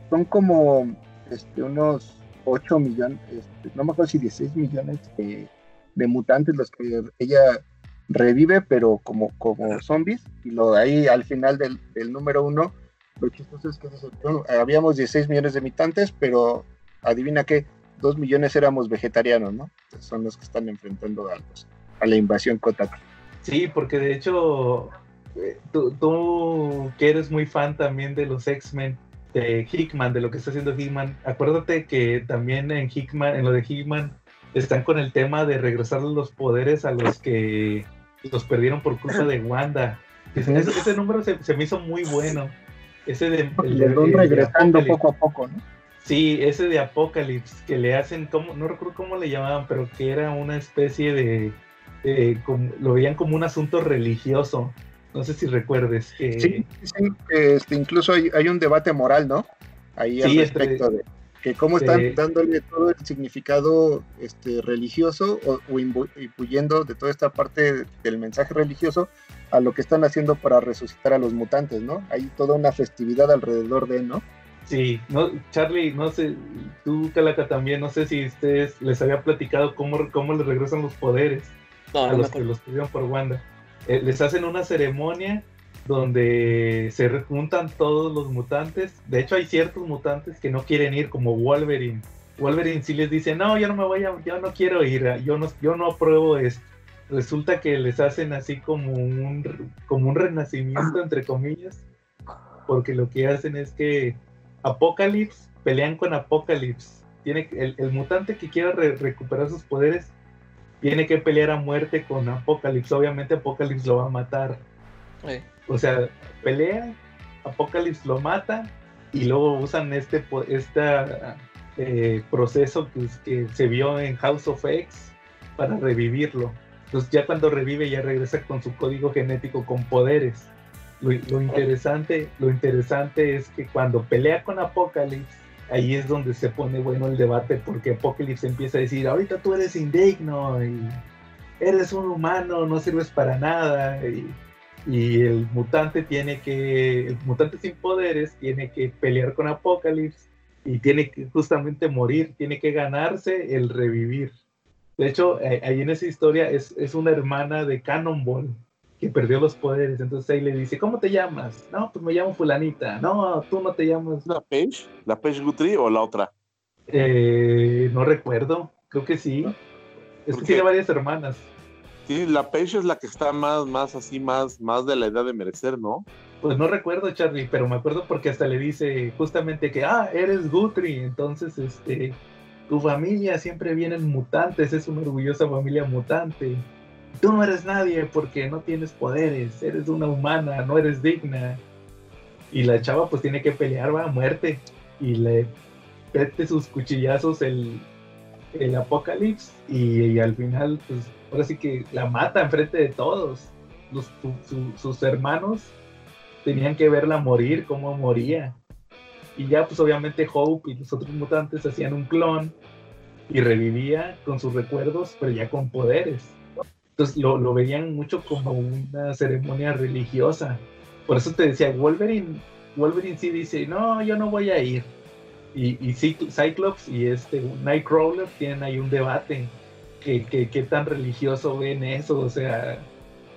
son como este, unos 8 millones, este, no me acuerdo si 16 millones de, de mutantes los que ella revive, pero como, como zombies. Y lo ahí al final del, del número uno, lo chistoso es que dice, "No, habíamos 16 millones de mutantes, pero adivina qué, 2 millones éramos vegetarianos, ¿no? Entonces, son los que están enfrentando a, los- a la invasión Kotak. Sí, porque de hecho, eh, tú, tú que eres muy fan también de los X-Men, de Hickman, de lo que está haciendo Hickman, acuérdate que también en Hickman, en lo de Hickman, están con el tema de regresar los poderes a los que los perdieron por culpa de Wanda. Ese, número se, se me hizo muy bueno. Ese de, el el regresando poco a poco, ¿no? Sí, ese de Apocalypse, que le hacen, como, no recuerdo cómo le llamaban, pero que era una especie de, de como- lo veían como un asunto religioso. No sé si recuerdes que... Sí, sí, este, incluso hay, hay un debate moral, ¿no? Ahí al Sí, entre- respecto de que cómo están dándole todo el significado este, religioso o, o impuyendo de toda esta parte del mensaje religioso a lo que están haciendo para resucitar a los mutantes, ¿no? Hay toda una festividad alrededor de, ¿no? Sí, no, Charlie, no sé, tú Calaca también, no sé si ustedes les había platicado cómo, cómo les regresan los poderes No, a no los que los tuvieron por Wanda. Eh, les hacen una ceremonia donde se juntan todos los mutantes. De hecho, hay ciertos mutantes que no quieren ir, como Wolverine. Wolverine sí les dice, no, yo no me voy a, yo no quiero ir, yo no, yo no apruebo esto. Resulta que les hacen así como un, como un renacimiento, entre comillas, porque lo que hacen es que Apocalypse pelean con Apocalypse. Tiene, el, el mutante que quiera re- recuperar sus poderes tiene que pelear a muerte con Apocalypse. Obviamente Apocalypse lo va a matar. O sea, pelea, Apocalypse lo mata y luego usan este esta, eh, proceso que, que se vio en House of X para revivirlo. Entonces ya cuando revive ya regresa con su código genético con poderes. Lo, interesante, lo interesante es que cuando pelea con Apocalypse, ahí es donde se pone bueno el debate porque Apocalypse empieza a decir, ahorita tú eres indigno y eres un humano, no sirves para nada. Y, y el mutante tiene que, el mutante sin poderes tiene que pelear con Apocalypse y tiene que justamente morir, tiene que ganarse el revivir. De hecho, ahí en esa historia es, es una hermana de Cannonball que perdió los poderes. Entonces ahí le dice, ¿cómo te llamas? No, pues me llamo fulanita. No, tú no te llamas. ¿La Page? ¿La Page Guthrie o la otra? Eh, no recuerdo, creo que sí. Es ¿Por que tiene varias hermanas. Sí, la Page es la que está más, más así, más, más de la edad de merecer, ¿no? Pues no recuerdo, Charlie, pero me acuerdo porque hasta le dice justamente que, ah, eres Guthrie, entonces, este, tu familia siempre vienen mutantes, es una orgullosa familia mutante. Tú no eres nadie porque no tienes poderes, eres una humana, no eres digna. Y la chava pues tiene que pelear, va a muerte. Y le mete sus cuchillazos el, el apocalipsis y, al final pues ahora sí que la mata enfrente de todos. Sus hermanos tenían que verla morir, cómo moría. Y ya pues obviamente Hope y los otros mutantes hacían un clon y revivía con sus recuerdos, pero ya con poderes. Entonces lo, lo veían mucho como una ceremonia religiosa. Por eso te decía, Wolverine, Wolverine sí dice, no, yo no voy a ir. Y, y Cy- Cyclops y este Nightcrawler tienen ahí un debate. que que- qué tan religioso ven eso? O sea,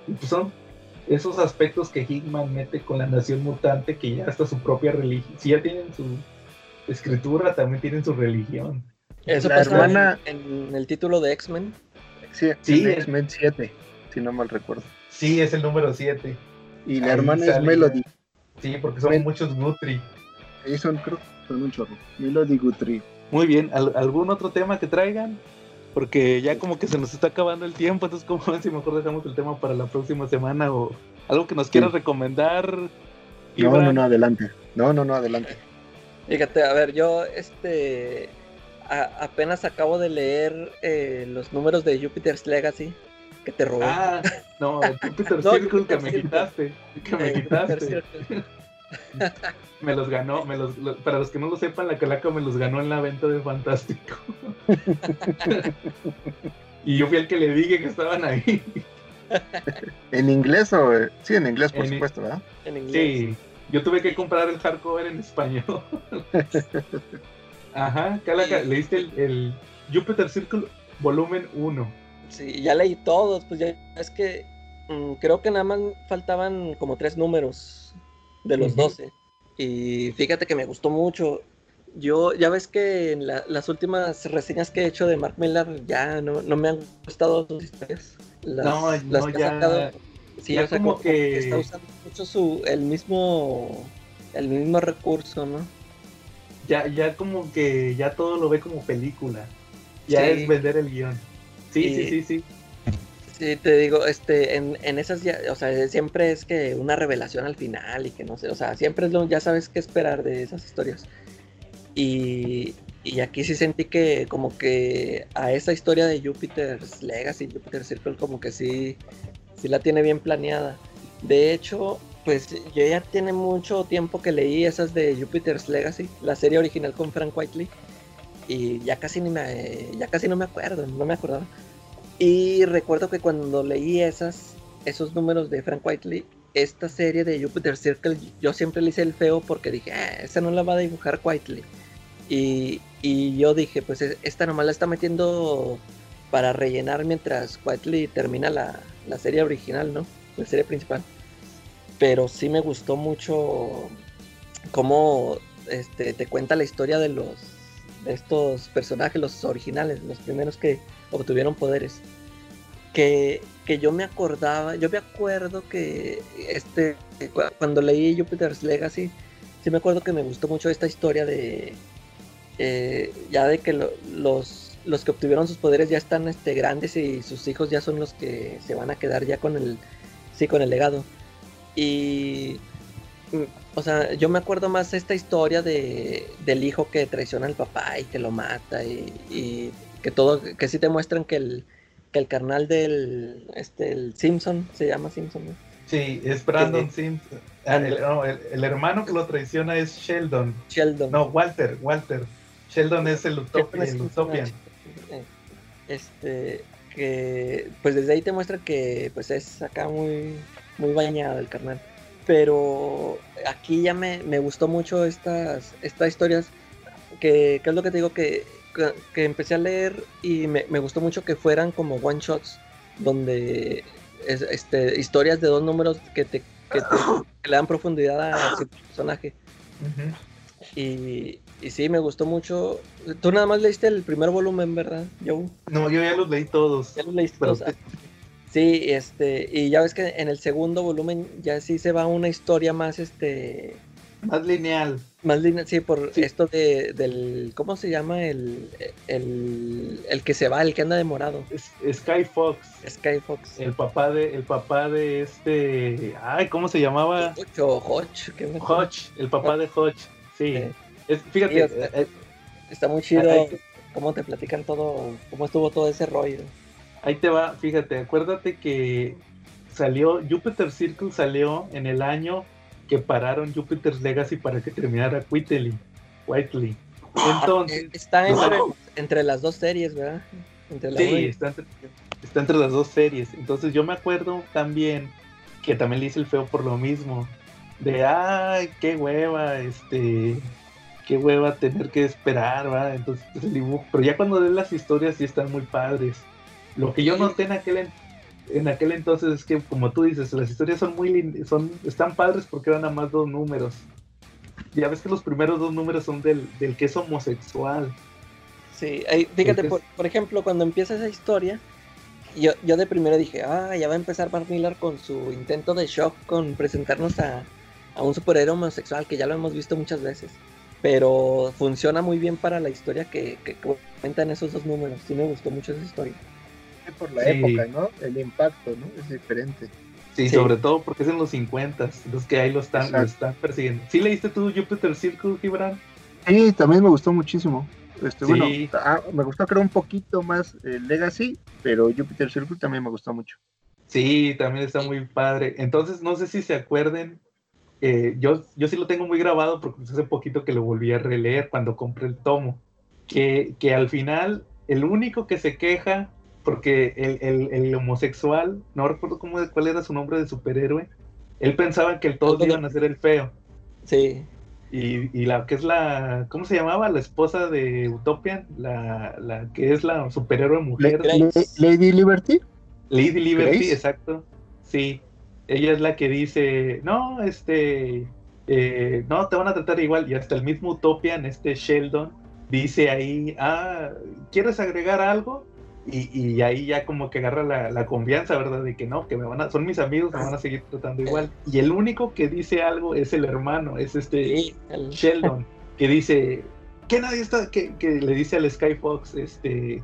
pues son esos aspectos que Hickman mete con la nación mutante que ya hasta su propia religión. Si ya tienen su escritura, también tienen su religión. Eso La pasa hermana- en, en el título de X-Men. Sí, Sí, en. X-Men 7, si no mal recuerdo. Sí, es el número 7. Y la Ahí hermana es Melody. Sí, porque son Men- muchos Gutri. Ahí son, creo, son un chorro. Melody Guthrie. Muy bien, ¿al- ¿algún otro tema que traigan? Porque ya como que se nos está acabando el tiempo, entonces como ven si mejor dejamos el tema para la próxima semana o algo que nos quieras recomendar. No, no, no, adelante. No, no, no, adelante. Fíjate, a ver, yo este a- apenas acabo de leer eh, los números de Jupiter's Legacy que te robé. Ah, no, Jupiter No, Circle que me Circle. quitaste, que me Eh, quitaste. Me los ganó, me los, lo- para los que no lo sepan, la calaca me los ganó en la venta de Fantástico. y yo fui el que le dije que estaban ahí. ¿En inglés o...? eh? Sí, en inglés, por En supuesto, ¿verdad? En inglés. Sí, yo tuve que comprar el hardcover en español. Ajá, Calaca, leíste el, el Jupiter Circle volumen 1. Sí, ya leí todos, pues ya es que mm, creo que nada más faltaban como tres números de los. 12. Y fíjate que me gustó mucho. Yo, ya ves que en la- las últimas reseñas que he hecho de Mark Millar ya no, no me han gustado sus historias. Las, No, las no, que ha ya- sacado. Sí, ya o sea, como como, que que- está usando mucho su, el mismo el mismo recurso, ¿no? Ya, ya como que ya todo lo ve como película. Ya Sí. es vender el guion. Sí, Y- sí, sí, sí. Sí, te digo, este, en, en esas ya, o sea, siempre es que una revelación al final y que no sé, o sea, siempre es lo, ya sabes qué esperar de esas historias. Y, y aquí sí sentí que como que a esa historia de Jupiter's Legacy, Jupiter Circle, como que sí, sí la tiene bien planeada. De hecho, pues yo ya tiene mucho tiempo que leí esas de Jupiter's Legacy, la serie original con Frank Whiteley, y ya casi ni me, ya casi no me acuerdo, no me acordaba. Y recuerdo que cuando leí esas, esos números de Frank Whiteley, esta serie de Jupiter Circle, yo siempre le hice el feo porque dije, ah, esa no la va a dibujar Whiteley. Y, y yo dije, pues es- esta nomás la está metiendo para rellenar mientras Whiteley termina la, la serie original, ¿no? La serie principal. Pero sí me gustó mucho cómo este, te cuenta la historia de los de estos personajes, los originales, los primeros que obtuvieron poderes. Que, que yo me acordaba, yo me acuerdo que este cu- cuando leí Jupiter's Legacy, sí me acuerdo que me gustó mucho esta historia de eh, ya de que lo- los, los que obtuvieron sus poderes ya están este, grandes y sus hijos ya son los que se van a quedar ya con el sí con el legado. Y mm, o sea, yo me acuerdo más esta historia de, del hijo que traiciona al papá y que lo mata y, y que todo, que sí te muestran que el, que el carnal del, este, el Simpson, se llama Simpson, ¿no? Sí, es Brandon Que- Simpson. Ah, el, no, el- el hermano que lo traiciona es Sheldon. Sheldon. No, Walter, Walter. Sheldon es el, es Utopian. eh, Este, que pues desde ahí te muestra que pues es acá muy, muy bañado el carnal. Pero aquí ya me, me gustó mucho estas, estas historias, que, que es lo que te digo, que, que, que empecé a leer y me, me gustó mucho que fueran como one shots, donde es- este, historias de dos números que te, que te- que le dan profundidad a su personaje. Y, y sí, me gustó mucho. Tú nada más leíste el primer volumen, ¿verdad, Joe? No, yo ya los leí todos. Ya lo leíste Pero todos? Sí, este, y ya ves que en el segundo volumen ya sí se va una historia más, este, más lineal. más lineal, sí, por Sí. esto de, del, ¿cómo se llama? El, el, el que se va, el que anda de morado, Es- Sky Fox. Skyfox. El papá de, el papá de este. Ay, ¿cómo se llamaba? Hodge, ¿qué me acuerdo. Hodge, el papá de Hodge. Sí. Sí. Es- fíjate, Sí, sea, eh, Está muy chido Ay, cómo te platican todo, cómo estuvo todo ese rollo. Ahí te va, fíjate, acuérdate que salió, Jupiter Circle salió en el año que pararon Jupiter's Legacy para que terminara Whiteley. Whiteley. Entonces, Eh, Está entre, las dos series, ¿verdad? Entre sí, está entre, está Está entre las dos series. Entonces yo me acuerdo también que también le hice el feo por lo mismo. De, ay, qué hueva, este, qué hueva tener que esperar, ¿va? Entonces el dibujo. Pero ya cuando ves las historias sí están muy padres. Lo que yo noté en aquel, en, aquel entonces es que, como tú dices, las historias son muy son están padres porque eran nada más dos números. Ya ves que los primeros dos números son del, del que es homosexual. Sí, ahí, fíjate, por, por ejemplo, cuando empieza esa historia, yo, yo de primero dije, ah, ya va a empezar Mark Millar con su intento de shock con presentarnos a, a un superhéroe homosexual, que ya lo hemos visto muchas veces. Pero funciona muy bien para la historia que, que cuentan esos dos números. Sí me gustó mucho esa historia. Por la Sí. época, ¿no? El impacto, ¿no? Es diferente. Sí, Sí. sobre todo porque es en los 50, entonces que ahí lo están, lo están persiguiendo. ¿Sí leíste tú Jupiter Circle, Gibran? Sí, también me gustó muchísimo. Este, Sí. Bueno, ah, me gustó creo un poquito más eh, Legacy, pero Jupiter Circle también me gustó mucho. Sí, también está muy padre. Entonces, no sé si se acuerden, eh, yo, yo sí lo tengo muy grabado porque hace poquito que lo volví a releer cuando compré el tomo, que, que al final el único que se queja, porque el, el- el homosexual, no recuerdo cómo, cuál era su nombre de superhéroe, él pensaba que todos Algo de- iban a ser el feo. Sí, Y, y la que es la, ¿cómo se llamaba? La esposa de Utopian, la, la que es la superhéroe mujer. Le- Lady Liberty. Lady Liberty, Grace. exacto. Sí. Ella es la que dice, no, este, eh, no, te van a tratar igual. Y hasta el mismo Utopian, este Sheldon, dice ahí, ah, ¿quieres agregar algo? Y, y ahí ya como que agarra la, la confianza, ¿verdad? De que no, que me van a, son mis amigos, me van a seguir tratando igual. Y el único que dice algo es el hermano, es este sí. el- Sheldon, que dice que nadie está, que, que le dice al Skyfox, este,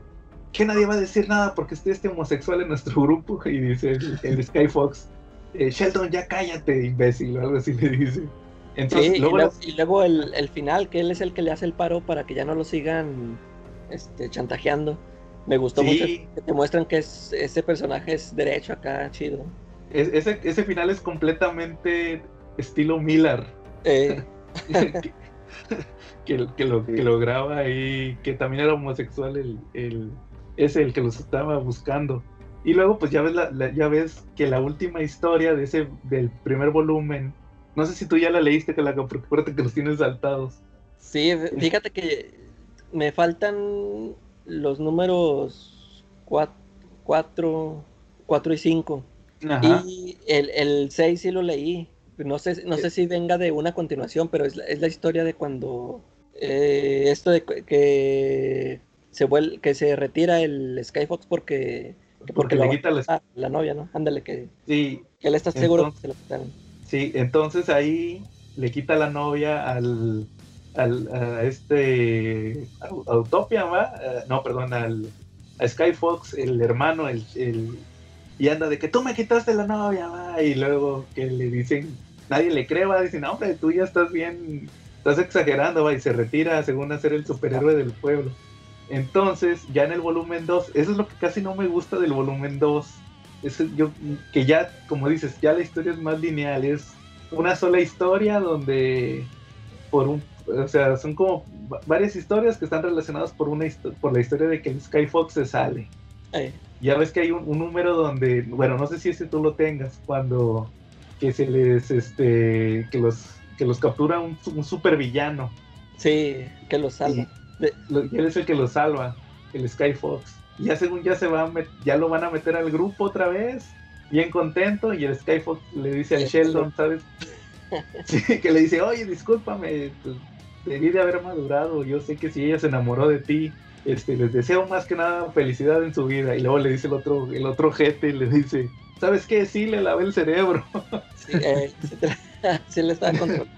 que nadie va a decir nada porque esté este homosexual en nuestro grupo, y dice el, el Skyfox, eh, Sheldon, ya cállate, imbécil, o algo así le dice. Entonces, Sí, y luego, luego, y luego el, el final, que él es el que le hace el paro para que ya no lo sigan este, chantajeando. Me gustó Sí. mucho que te muestran que es, ese personaje es derecho acá, chido. es- ese, ese final es completamente estilo Miller. Eh, que, que, lo, que lo graba ahí, que también era homosexual, el, el, ese el que los estaba buscando. Y luego, pues ya ves, la, la- ya ves que la última historia de ese, del primer volumen, no sé si tú ya la leíste, que la porque que los tienes saltados. sí, fíjate que me faltan los números 4, 4 y 5. Ajá. Y el, el 6 sí lo leí. No sé, no sé si venga de una continuación, pero es la, es la historia de cuando eh, esto de que- se vuel- que se retira el Skyfox porque, que porque le quita la, quitar la novia, ¿no? Ándale, que, sí, que él está seguro Entonces- que se lo quitaron. Sí, entonces ahí le quita la novia al, al a este Utopia, ¿va? Eh, no, perdón, al a Skyfox, el hermano, el, y anda de que tú me quitaste la novia, va, y luego que le dicen, nadie le cree, va, dicen, hombre, tú ya estás bien, estás exagerando, va, y se retira según hacer el superhéroe del pueblo. Entonces, ya en el volumen 2, eso es lo que casi no me gusta del volumen 2. Es yo, que ya, como dices, ya la historia es más lineal, es una sola historia donde por un, o sea, son como va- varias historias que están relacionadas por una por la historia de que el Skyfox se sale. Eh, Ya ves que hay un, un número donde, bueno, no sé si ese tú lo tengas, cuando que se les, este, que los, que los captura un, un supervillano. sí, que lo salva. De- Lo- él es el que lo salva, el Skyfox. Y ya según ya se va a met- ya lo van a meter al grupo otra vez, bien contento, y el Skyfox le dice Sí, Sheldon, ¿sabes? Sí, que le dice, oye, discúlpame, pues, debí de haber madurado, yo sé que si ella se enamoró de ti, este, les deseo más que nada felicidad en su vida. Y luego le dice el otro, el otro jete, le dice, ¿sabes qué? Sí, le lavé el cerebro. sí, eh, sí le estaba controlando.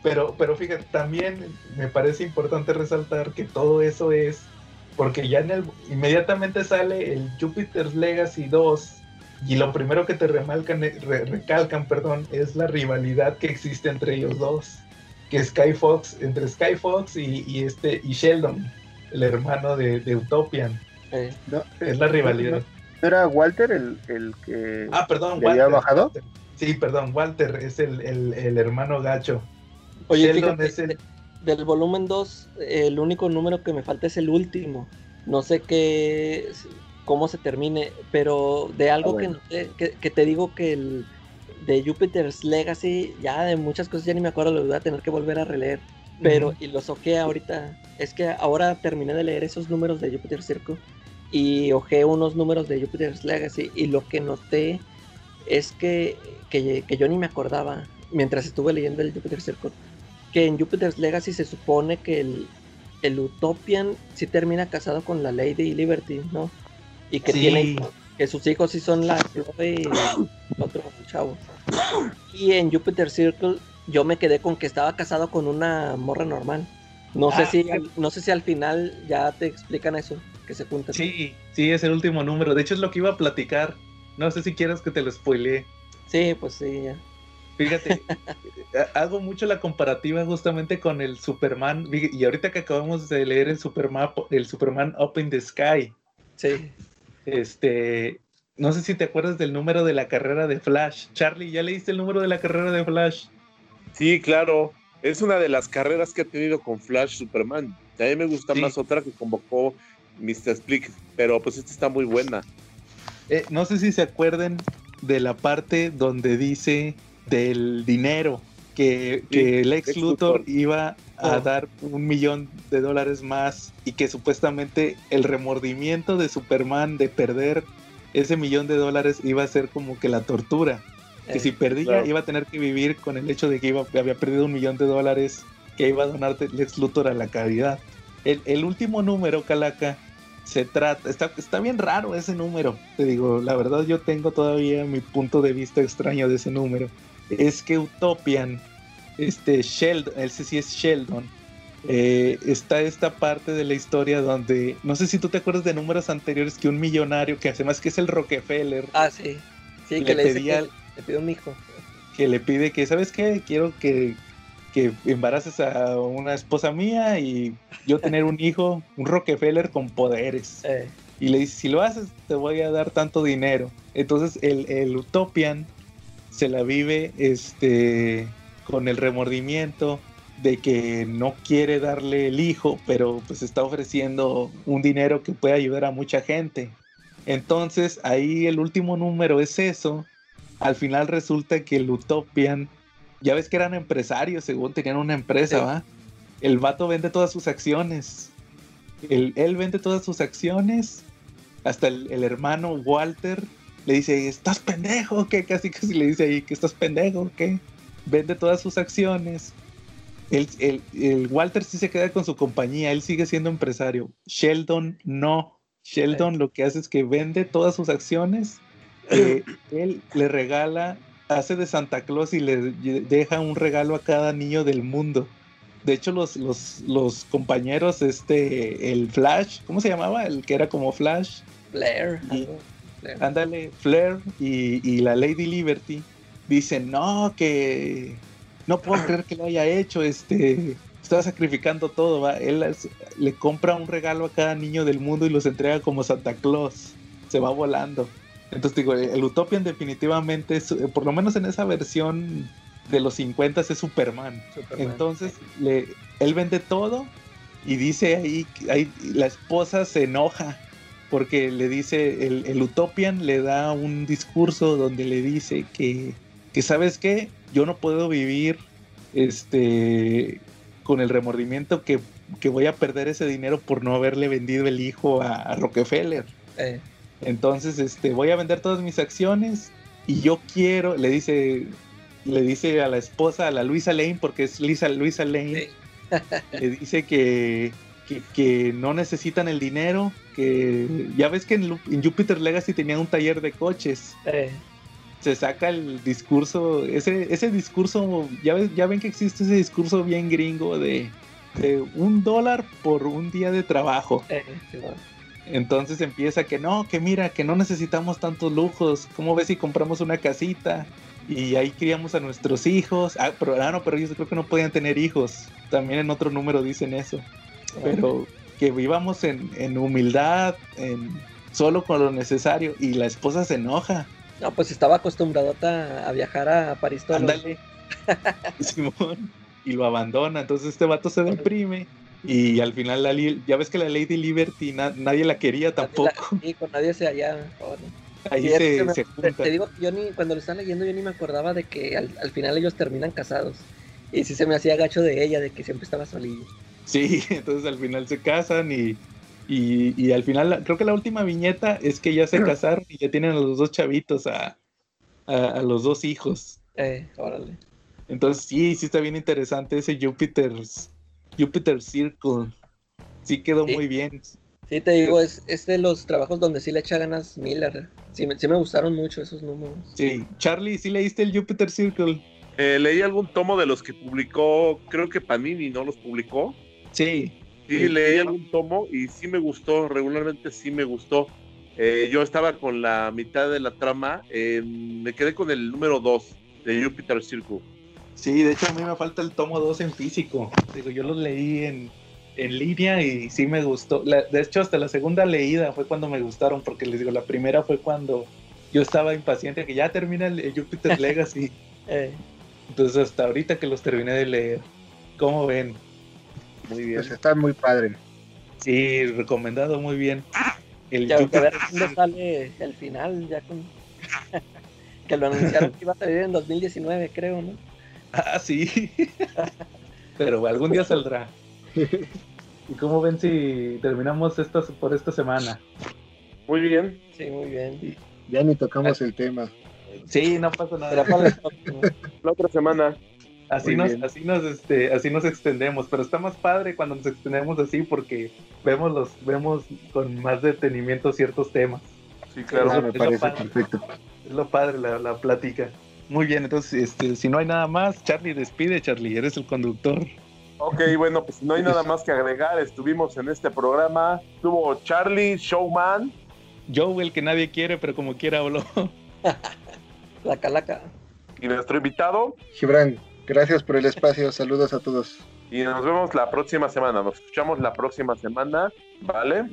Pero, pero fíjate, también me parece importante resaltar que todo eso es porque ya en el inmediatamente sale el Jupiter's Legacy 2 y lo primero que te remarcan, eh, re- recalcan, perdón, es la rivalidad que existe entre ellos dos, que es Skyfox, entre Skyfox y, y este y Sheldon, el hermano de, de Utopian, Eh, ¿no? es la rivalidad. ¿No era Walter el, el que Ah, perdón, ¿Le había Walter. bajado? Walter. Sí, perdón, Walter es el, el- el hermano gacho. Oye, Sheldon fíjate, es el- de- del volumen 2, el único número que me falta es el último. No sé qué. cómo se termine, pero de algo Ah, bueno. que, que, que te digo que el de Jupiter's Legacy, ya de muchas cosas ya ni me acuerdo, lo voy a tener que volver a releer. Pero, y los ojeé ahorita, es que ahora terminé de leer esos números de Jupiter Circle y ojeé unos números de Jupiter's Legacy y lo que noté es que, que, que yo ni me acordaba mientras estuve leyendo el Jupiter Circle, que en Jupiter's Legacy se supone que el, el Utopian sí termina casado con la Lady Liberty, ¿no? Y que Sí. tiene que sus hijos sí son la Chloe y el otro chavo. Y en Jupiter Circle yo me quedé con que estaba casado con una morra normal. No sé Ah, si al- no sé si al final ya te explican eso, que se juntan. Sí, sí, es el último número. De hecho, es lo que iba a platicar. No sé si quieres que te lo spoilee. Sí, pues sí, ya. Fíjate, ha- hago mucho la comparativa justamente con el Superman. Y ahorita que acabamos de leer el Superman, el Superman Up in the Sky, Sí. este, no sé si te acuerdas del número de la carrera de Flash. Charlie, ¿ya leíste el número de la carrera de Flash? Sí, claro. Es una de las carreras que ha tenido con Flash Superman. A mí me gusta Sí. más otra que convocó Mr. Split, pero pues esta está muy buena. Eh, no sé si se acuerden de la parte donde dice del dinero que, que el ex Lex Luthor Luthor. iba a Oh. dar un millón de dólares más y que supuestamente el remordimiento de Superman de perder ese millón de dólares iba a ser como que la tortura. Que Eh, si perdía claro. iba a tener que vivir con el hecho de que iba, había perdido un millón de dólares que iba a donar Lex Luthor a la caridad. El, el último número, Calaca, se trata, está, está bien raro ese número. Te digo, la verdad yo tengo todavía mi punto de vista extraño de ese número. Es que Utopian, este Sheldon, ese sí es Sheldon, eh, está esta parte de la historia donde, no sé si tú te acuerdas de números anteriores que un millonario, que además que es el Rockefeller, Ah, sí. Sí, Le que le, dice pedía que le pide un hijo. que le pide que, ¿sabes qué? Quiero que, que embaraces a una esposa mía y yo tener un hijo, un Rockefeller con poderes. Eh, Y le dice, si lo haces, te voy a dar tanto dinero. Entonces el, el Utopian se la vive este, con el remordimiento de que no quiere darle el hijo, pero pues está ofreciendo un dinero que puede ayudar a mucha gente. Entonces ahí el último número es eso. Al final resulta que el Utopian, ya ves que eran empresarios, según tenían una empresa, Sí. ¿va? El vato vende todas sus acciones. Él, él vende todas sus acciones. Hasta el, el hermano Walter le dice, ¿estás pendejo? ¿Qué? Casi casi le dice ahí, que estás pendejo? ¿Qué? Vende todas sus acciones. El, el- el Walter sí se queda con su compañía, él sigue siendo empresario. Sheldon no. Sheldon lo que hace es que vende todas sus acciones. eh, él le regala, hace de Santa Claus y le deja un regalo a cada niño del mundo. De hecho, los, los, los compañeros, este, el Flash, ¿cómo se llamaba? El que era como Flash. Y- algo, Blair. Ándale, Flair y, y la Lady Liberty dicen, no, que no puedo creer que lo haya hecho, este, estaba sacrificando todo, ¿va? Él le compra un regalo a cada niño del mundo y los entrega como Santa Claus, se va volando. Entonces digo, el Utopian definitivamente, es, eh, por lo menos en esa versión de los 50 es Superman. Superman. Entonces le, él vende todo y dice ahí, ahí la esposa se enoja porque le dice, el, el Utopian le da un discurso donde le dice que, que sabes qué, yo no puedo vivir este con el remordimiento que, que voy a perder ese dinero por no haberle vendido el hijo a, a Rockefeller. Eh, Entonces, este, voy a vender todas mis acciones y yo quiero, le dice, le dice a la esposa, a la Luisa Lane, porque es Lisa, Luisa Lane, le dice que, que, que no necesitan el dinero, que ya ves que en, Jupiter Legacy tenían un taller de coches. eh, Se saca el discurso, ese, ese discurso, ya, ves- ya ven que existe ese discurso bien gringo de, de un dólar por un día de trabajo. eh. Entonces empieza que no, que mira, que no necesitamos tantos lujos. ¿Cómo ves si compramos una casita? Y ahí criamos a nuestros hijos. Ah, pero, ah, no, pero ellos creo que no podían tener hijos. También en otro número dicen eso. Pero que vivamos en, en humildad, en solo con lo necesario. Y la esposa se enoja. No, pues estaba acostumbradota a viajar a París todos los Ándale. Simón. Y lo abandona. Entonces este vato se deprime. Y al final, la ya ves que la Lady Liberty na- nadie la quería tampoco. Sí, con nadie se hallaba. Ahí se, que me- se te, digo yo ni, cuando lo estaba leyendo, yo ni me acordaba de que al, al final ellos terminan casados. Y sí se me hacía gacho de ella, de que siempre estaba solillo. Sí, entonces al final se casan y, y, y al final, creo que la última viñeta es que ya se casaron y ya tienen a los dos chavitos, a, a, a los dos hijos. Eh, órale. Entonces sí, sí está bien interesante ese Jupiter's, Jupiter Circle. Sí quedó Sí. muy bien. Sí, te digo, es, es de los trabajos donde sí le echa ganas Miller. Sí, me- sí me gustaron mucho esos números. Sí, Charlie, ¿sí leíste el Jupiter Circle? Eh, leí algún tomo de los que publicó, creo que Panini no los publicó. Sí. Sí, Sí. leí algún tomo y sí me gustó, regularmente sí me gustó. Eh, yo estaba con la mitad de la trama, eh, me quedé con el número 2 de Jupiter Circle. Sí, de hecho a mí me falta el tomo 2 en físico. Digo, yo los leí en, en línea y sí me gustó. La- de hecho, hasta la segunda leída fue cuando me gustaron, porque les digo, la primera fue cuando yo estaba impaciente que ya termina el, el Jupiter Legacy. Eh, Entonces hasta ahorita que los terminé de leer. ¿Cómo ven? Muy bien. Pues está muy padre. Sí, recomendado muy bien. El ya, a ver cuándo sale el final, ya con... que lo anunciaron que iba a salir en 2019, creo, ¿no? Ah, sí. Pero algún día saldrá. ¿Y cómo ven si terminamos esto por esta semana? Muy bien. Sí, muy bien. Ya ni tocamos el tema. Sí, no pasa Será nada. para. La otra semana. Así nos, así nos, este, así nos extendemos, pero está más padre cuando nos extendemos así porque vemos los, vemos con más detenimiento ciertos temas. Sí, Claro, claro. Eso- me eso parece padre. perfecto. Es lo padre la, la plática. Muy bien, entonces, este, si no hay nada más, Charlie, despide, Charlie, eres el conductor. Ok, bueno, pues no hay nada más que agregar. Estuvimos en este programa. Estuvo Charlie, Showman. Joe, el que nadie quiere, pero como quiera habló. La calaca. y nuestro invitado. Gibran, gracias por el espacio. Saludos a todos. Y nos vemos la próxima semana. Nos escuchamos la próxima semana. ¿Vale?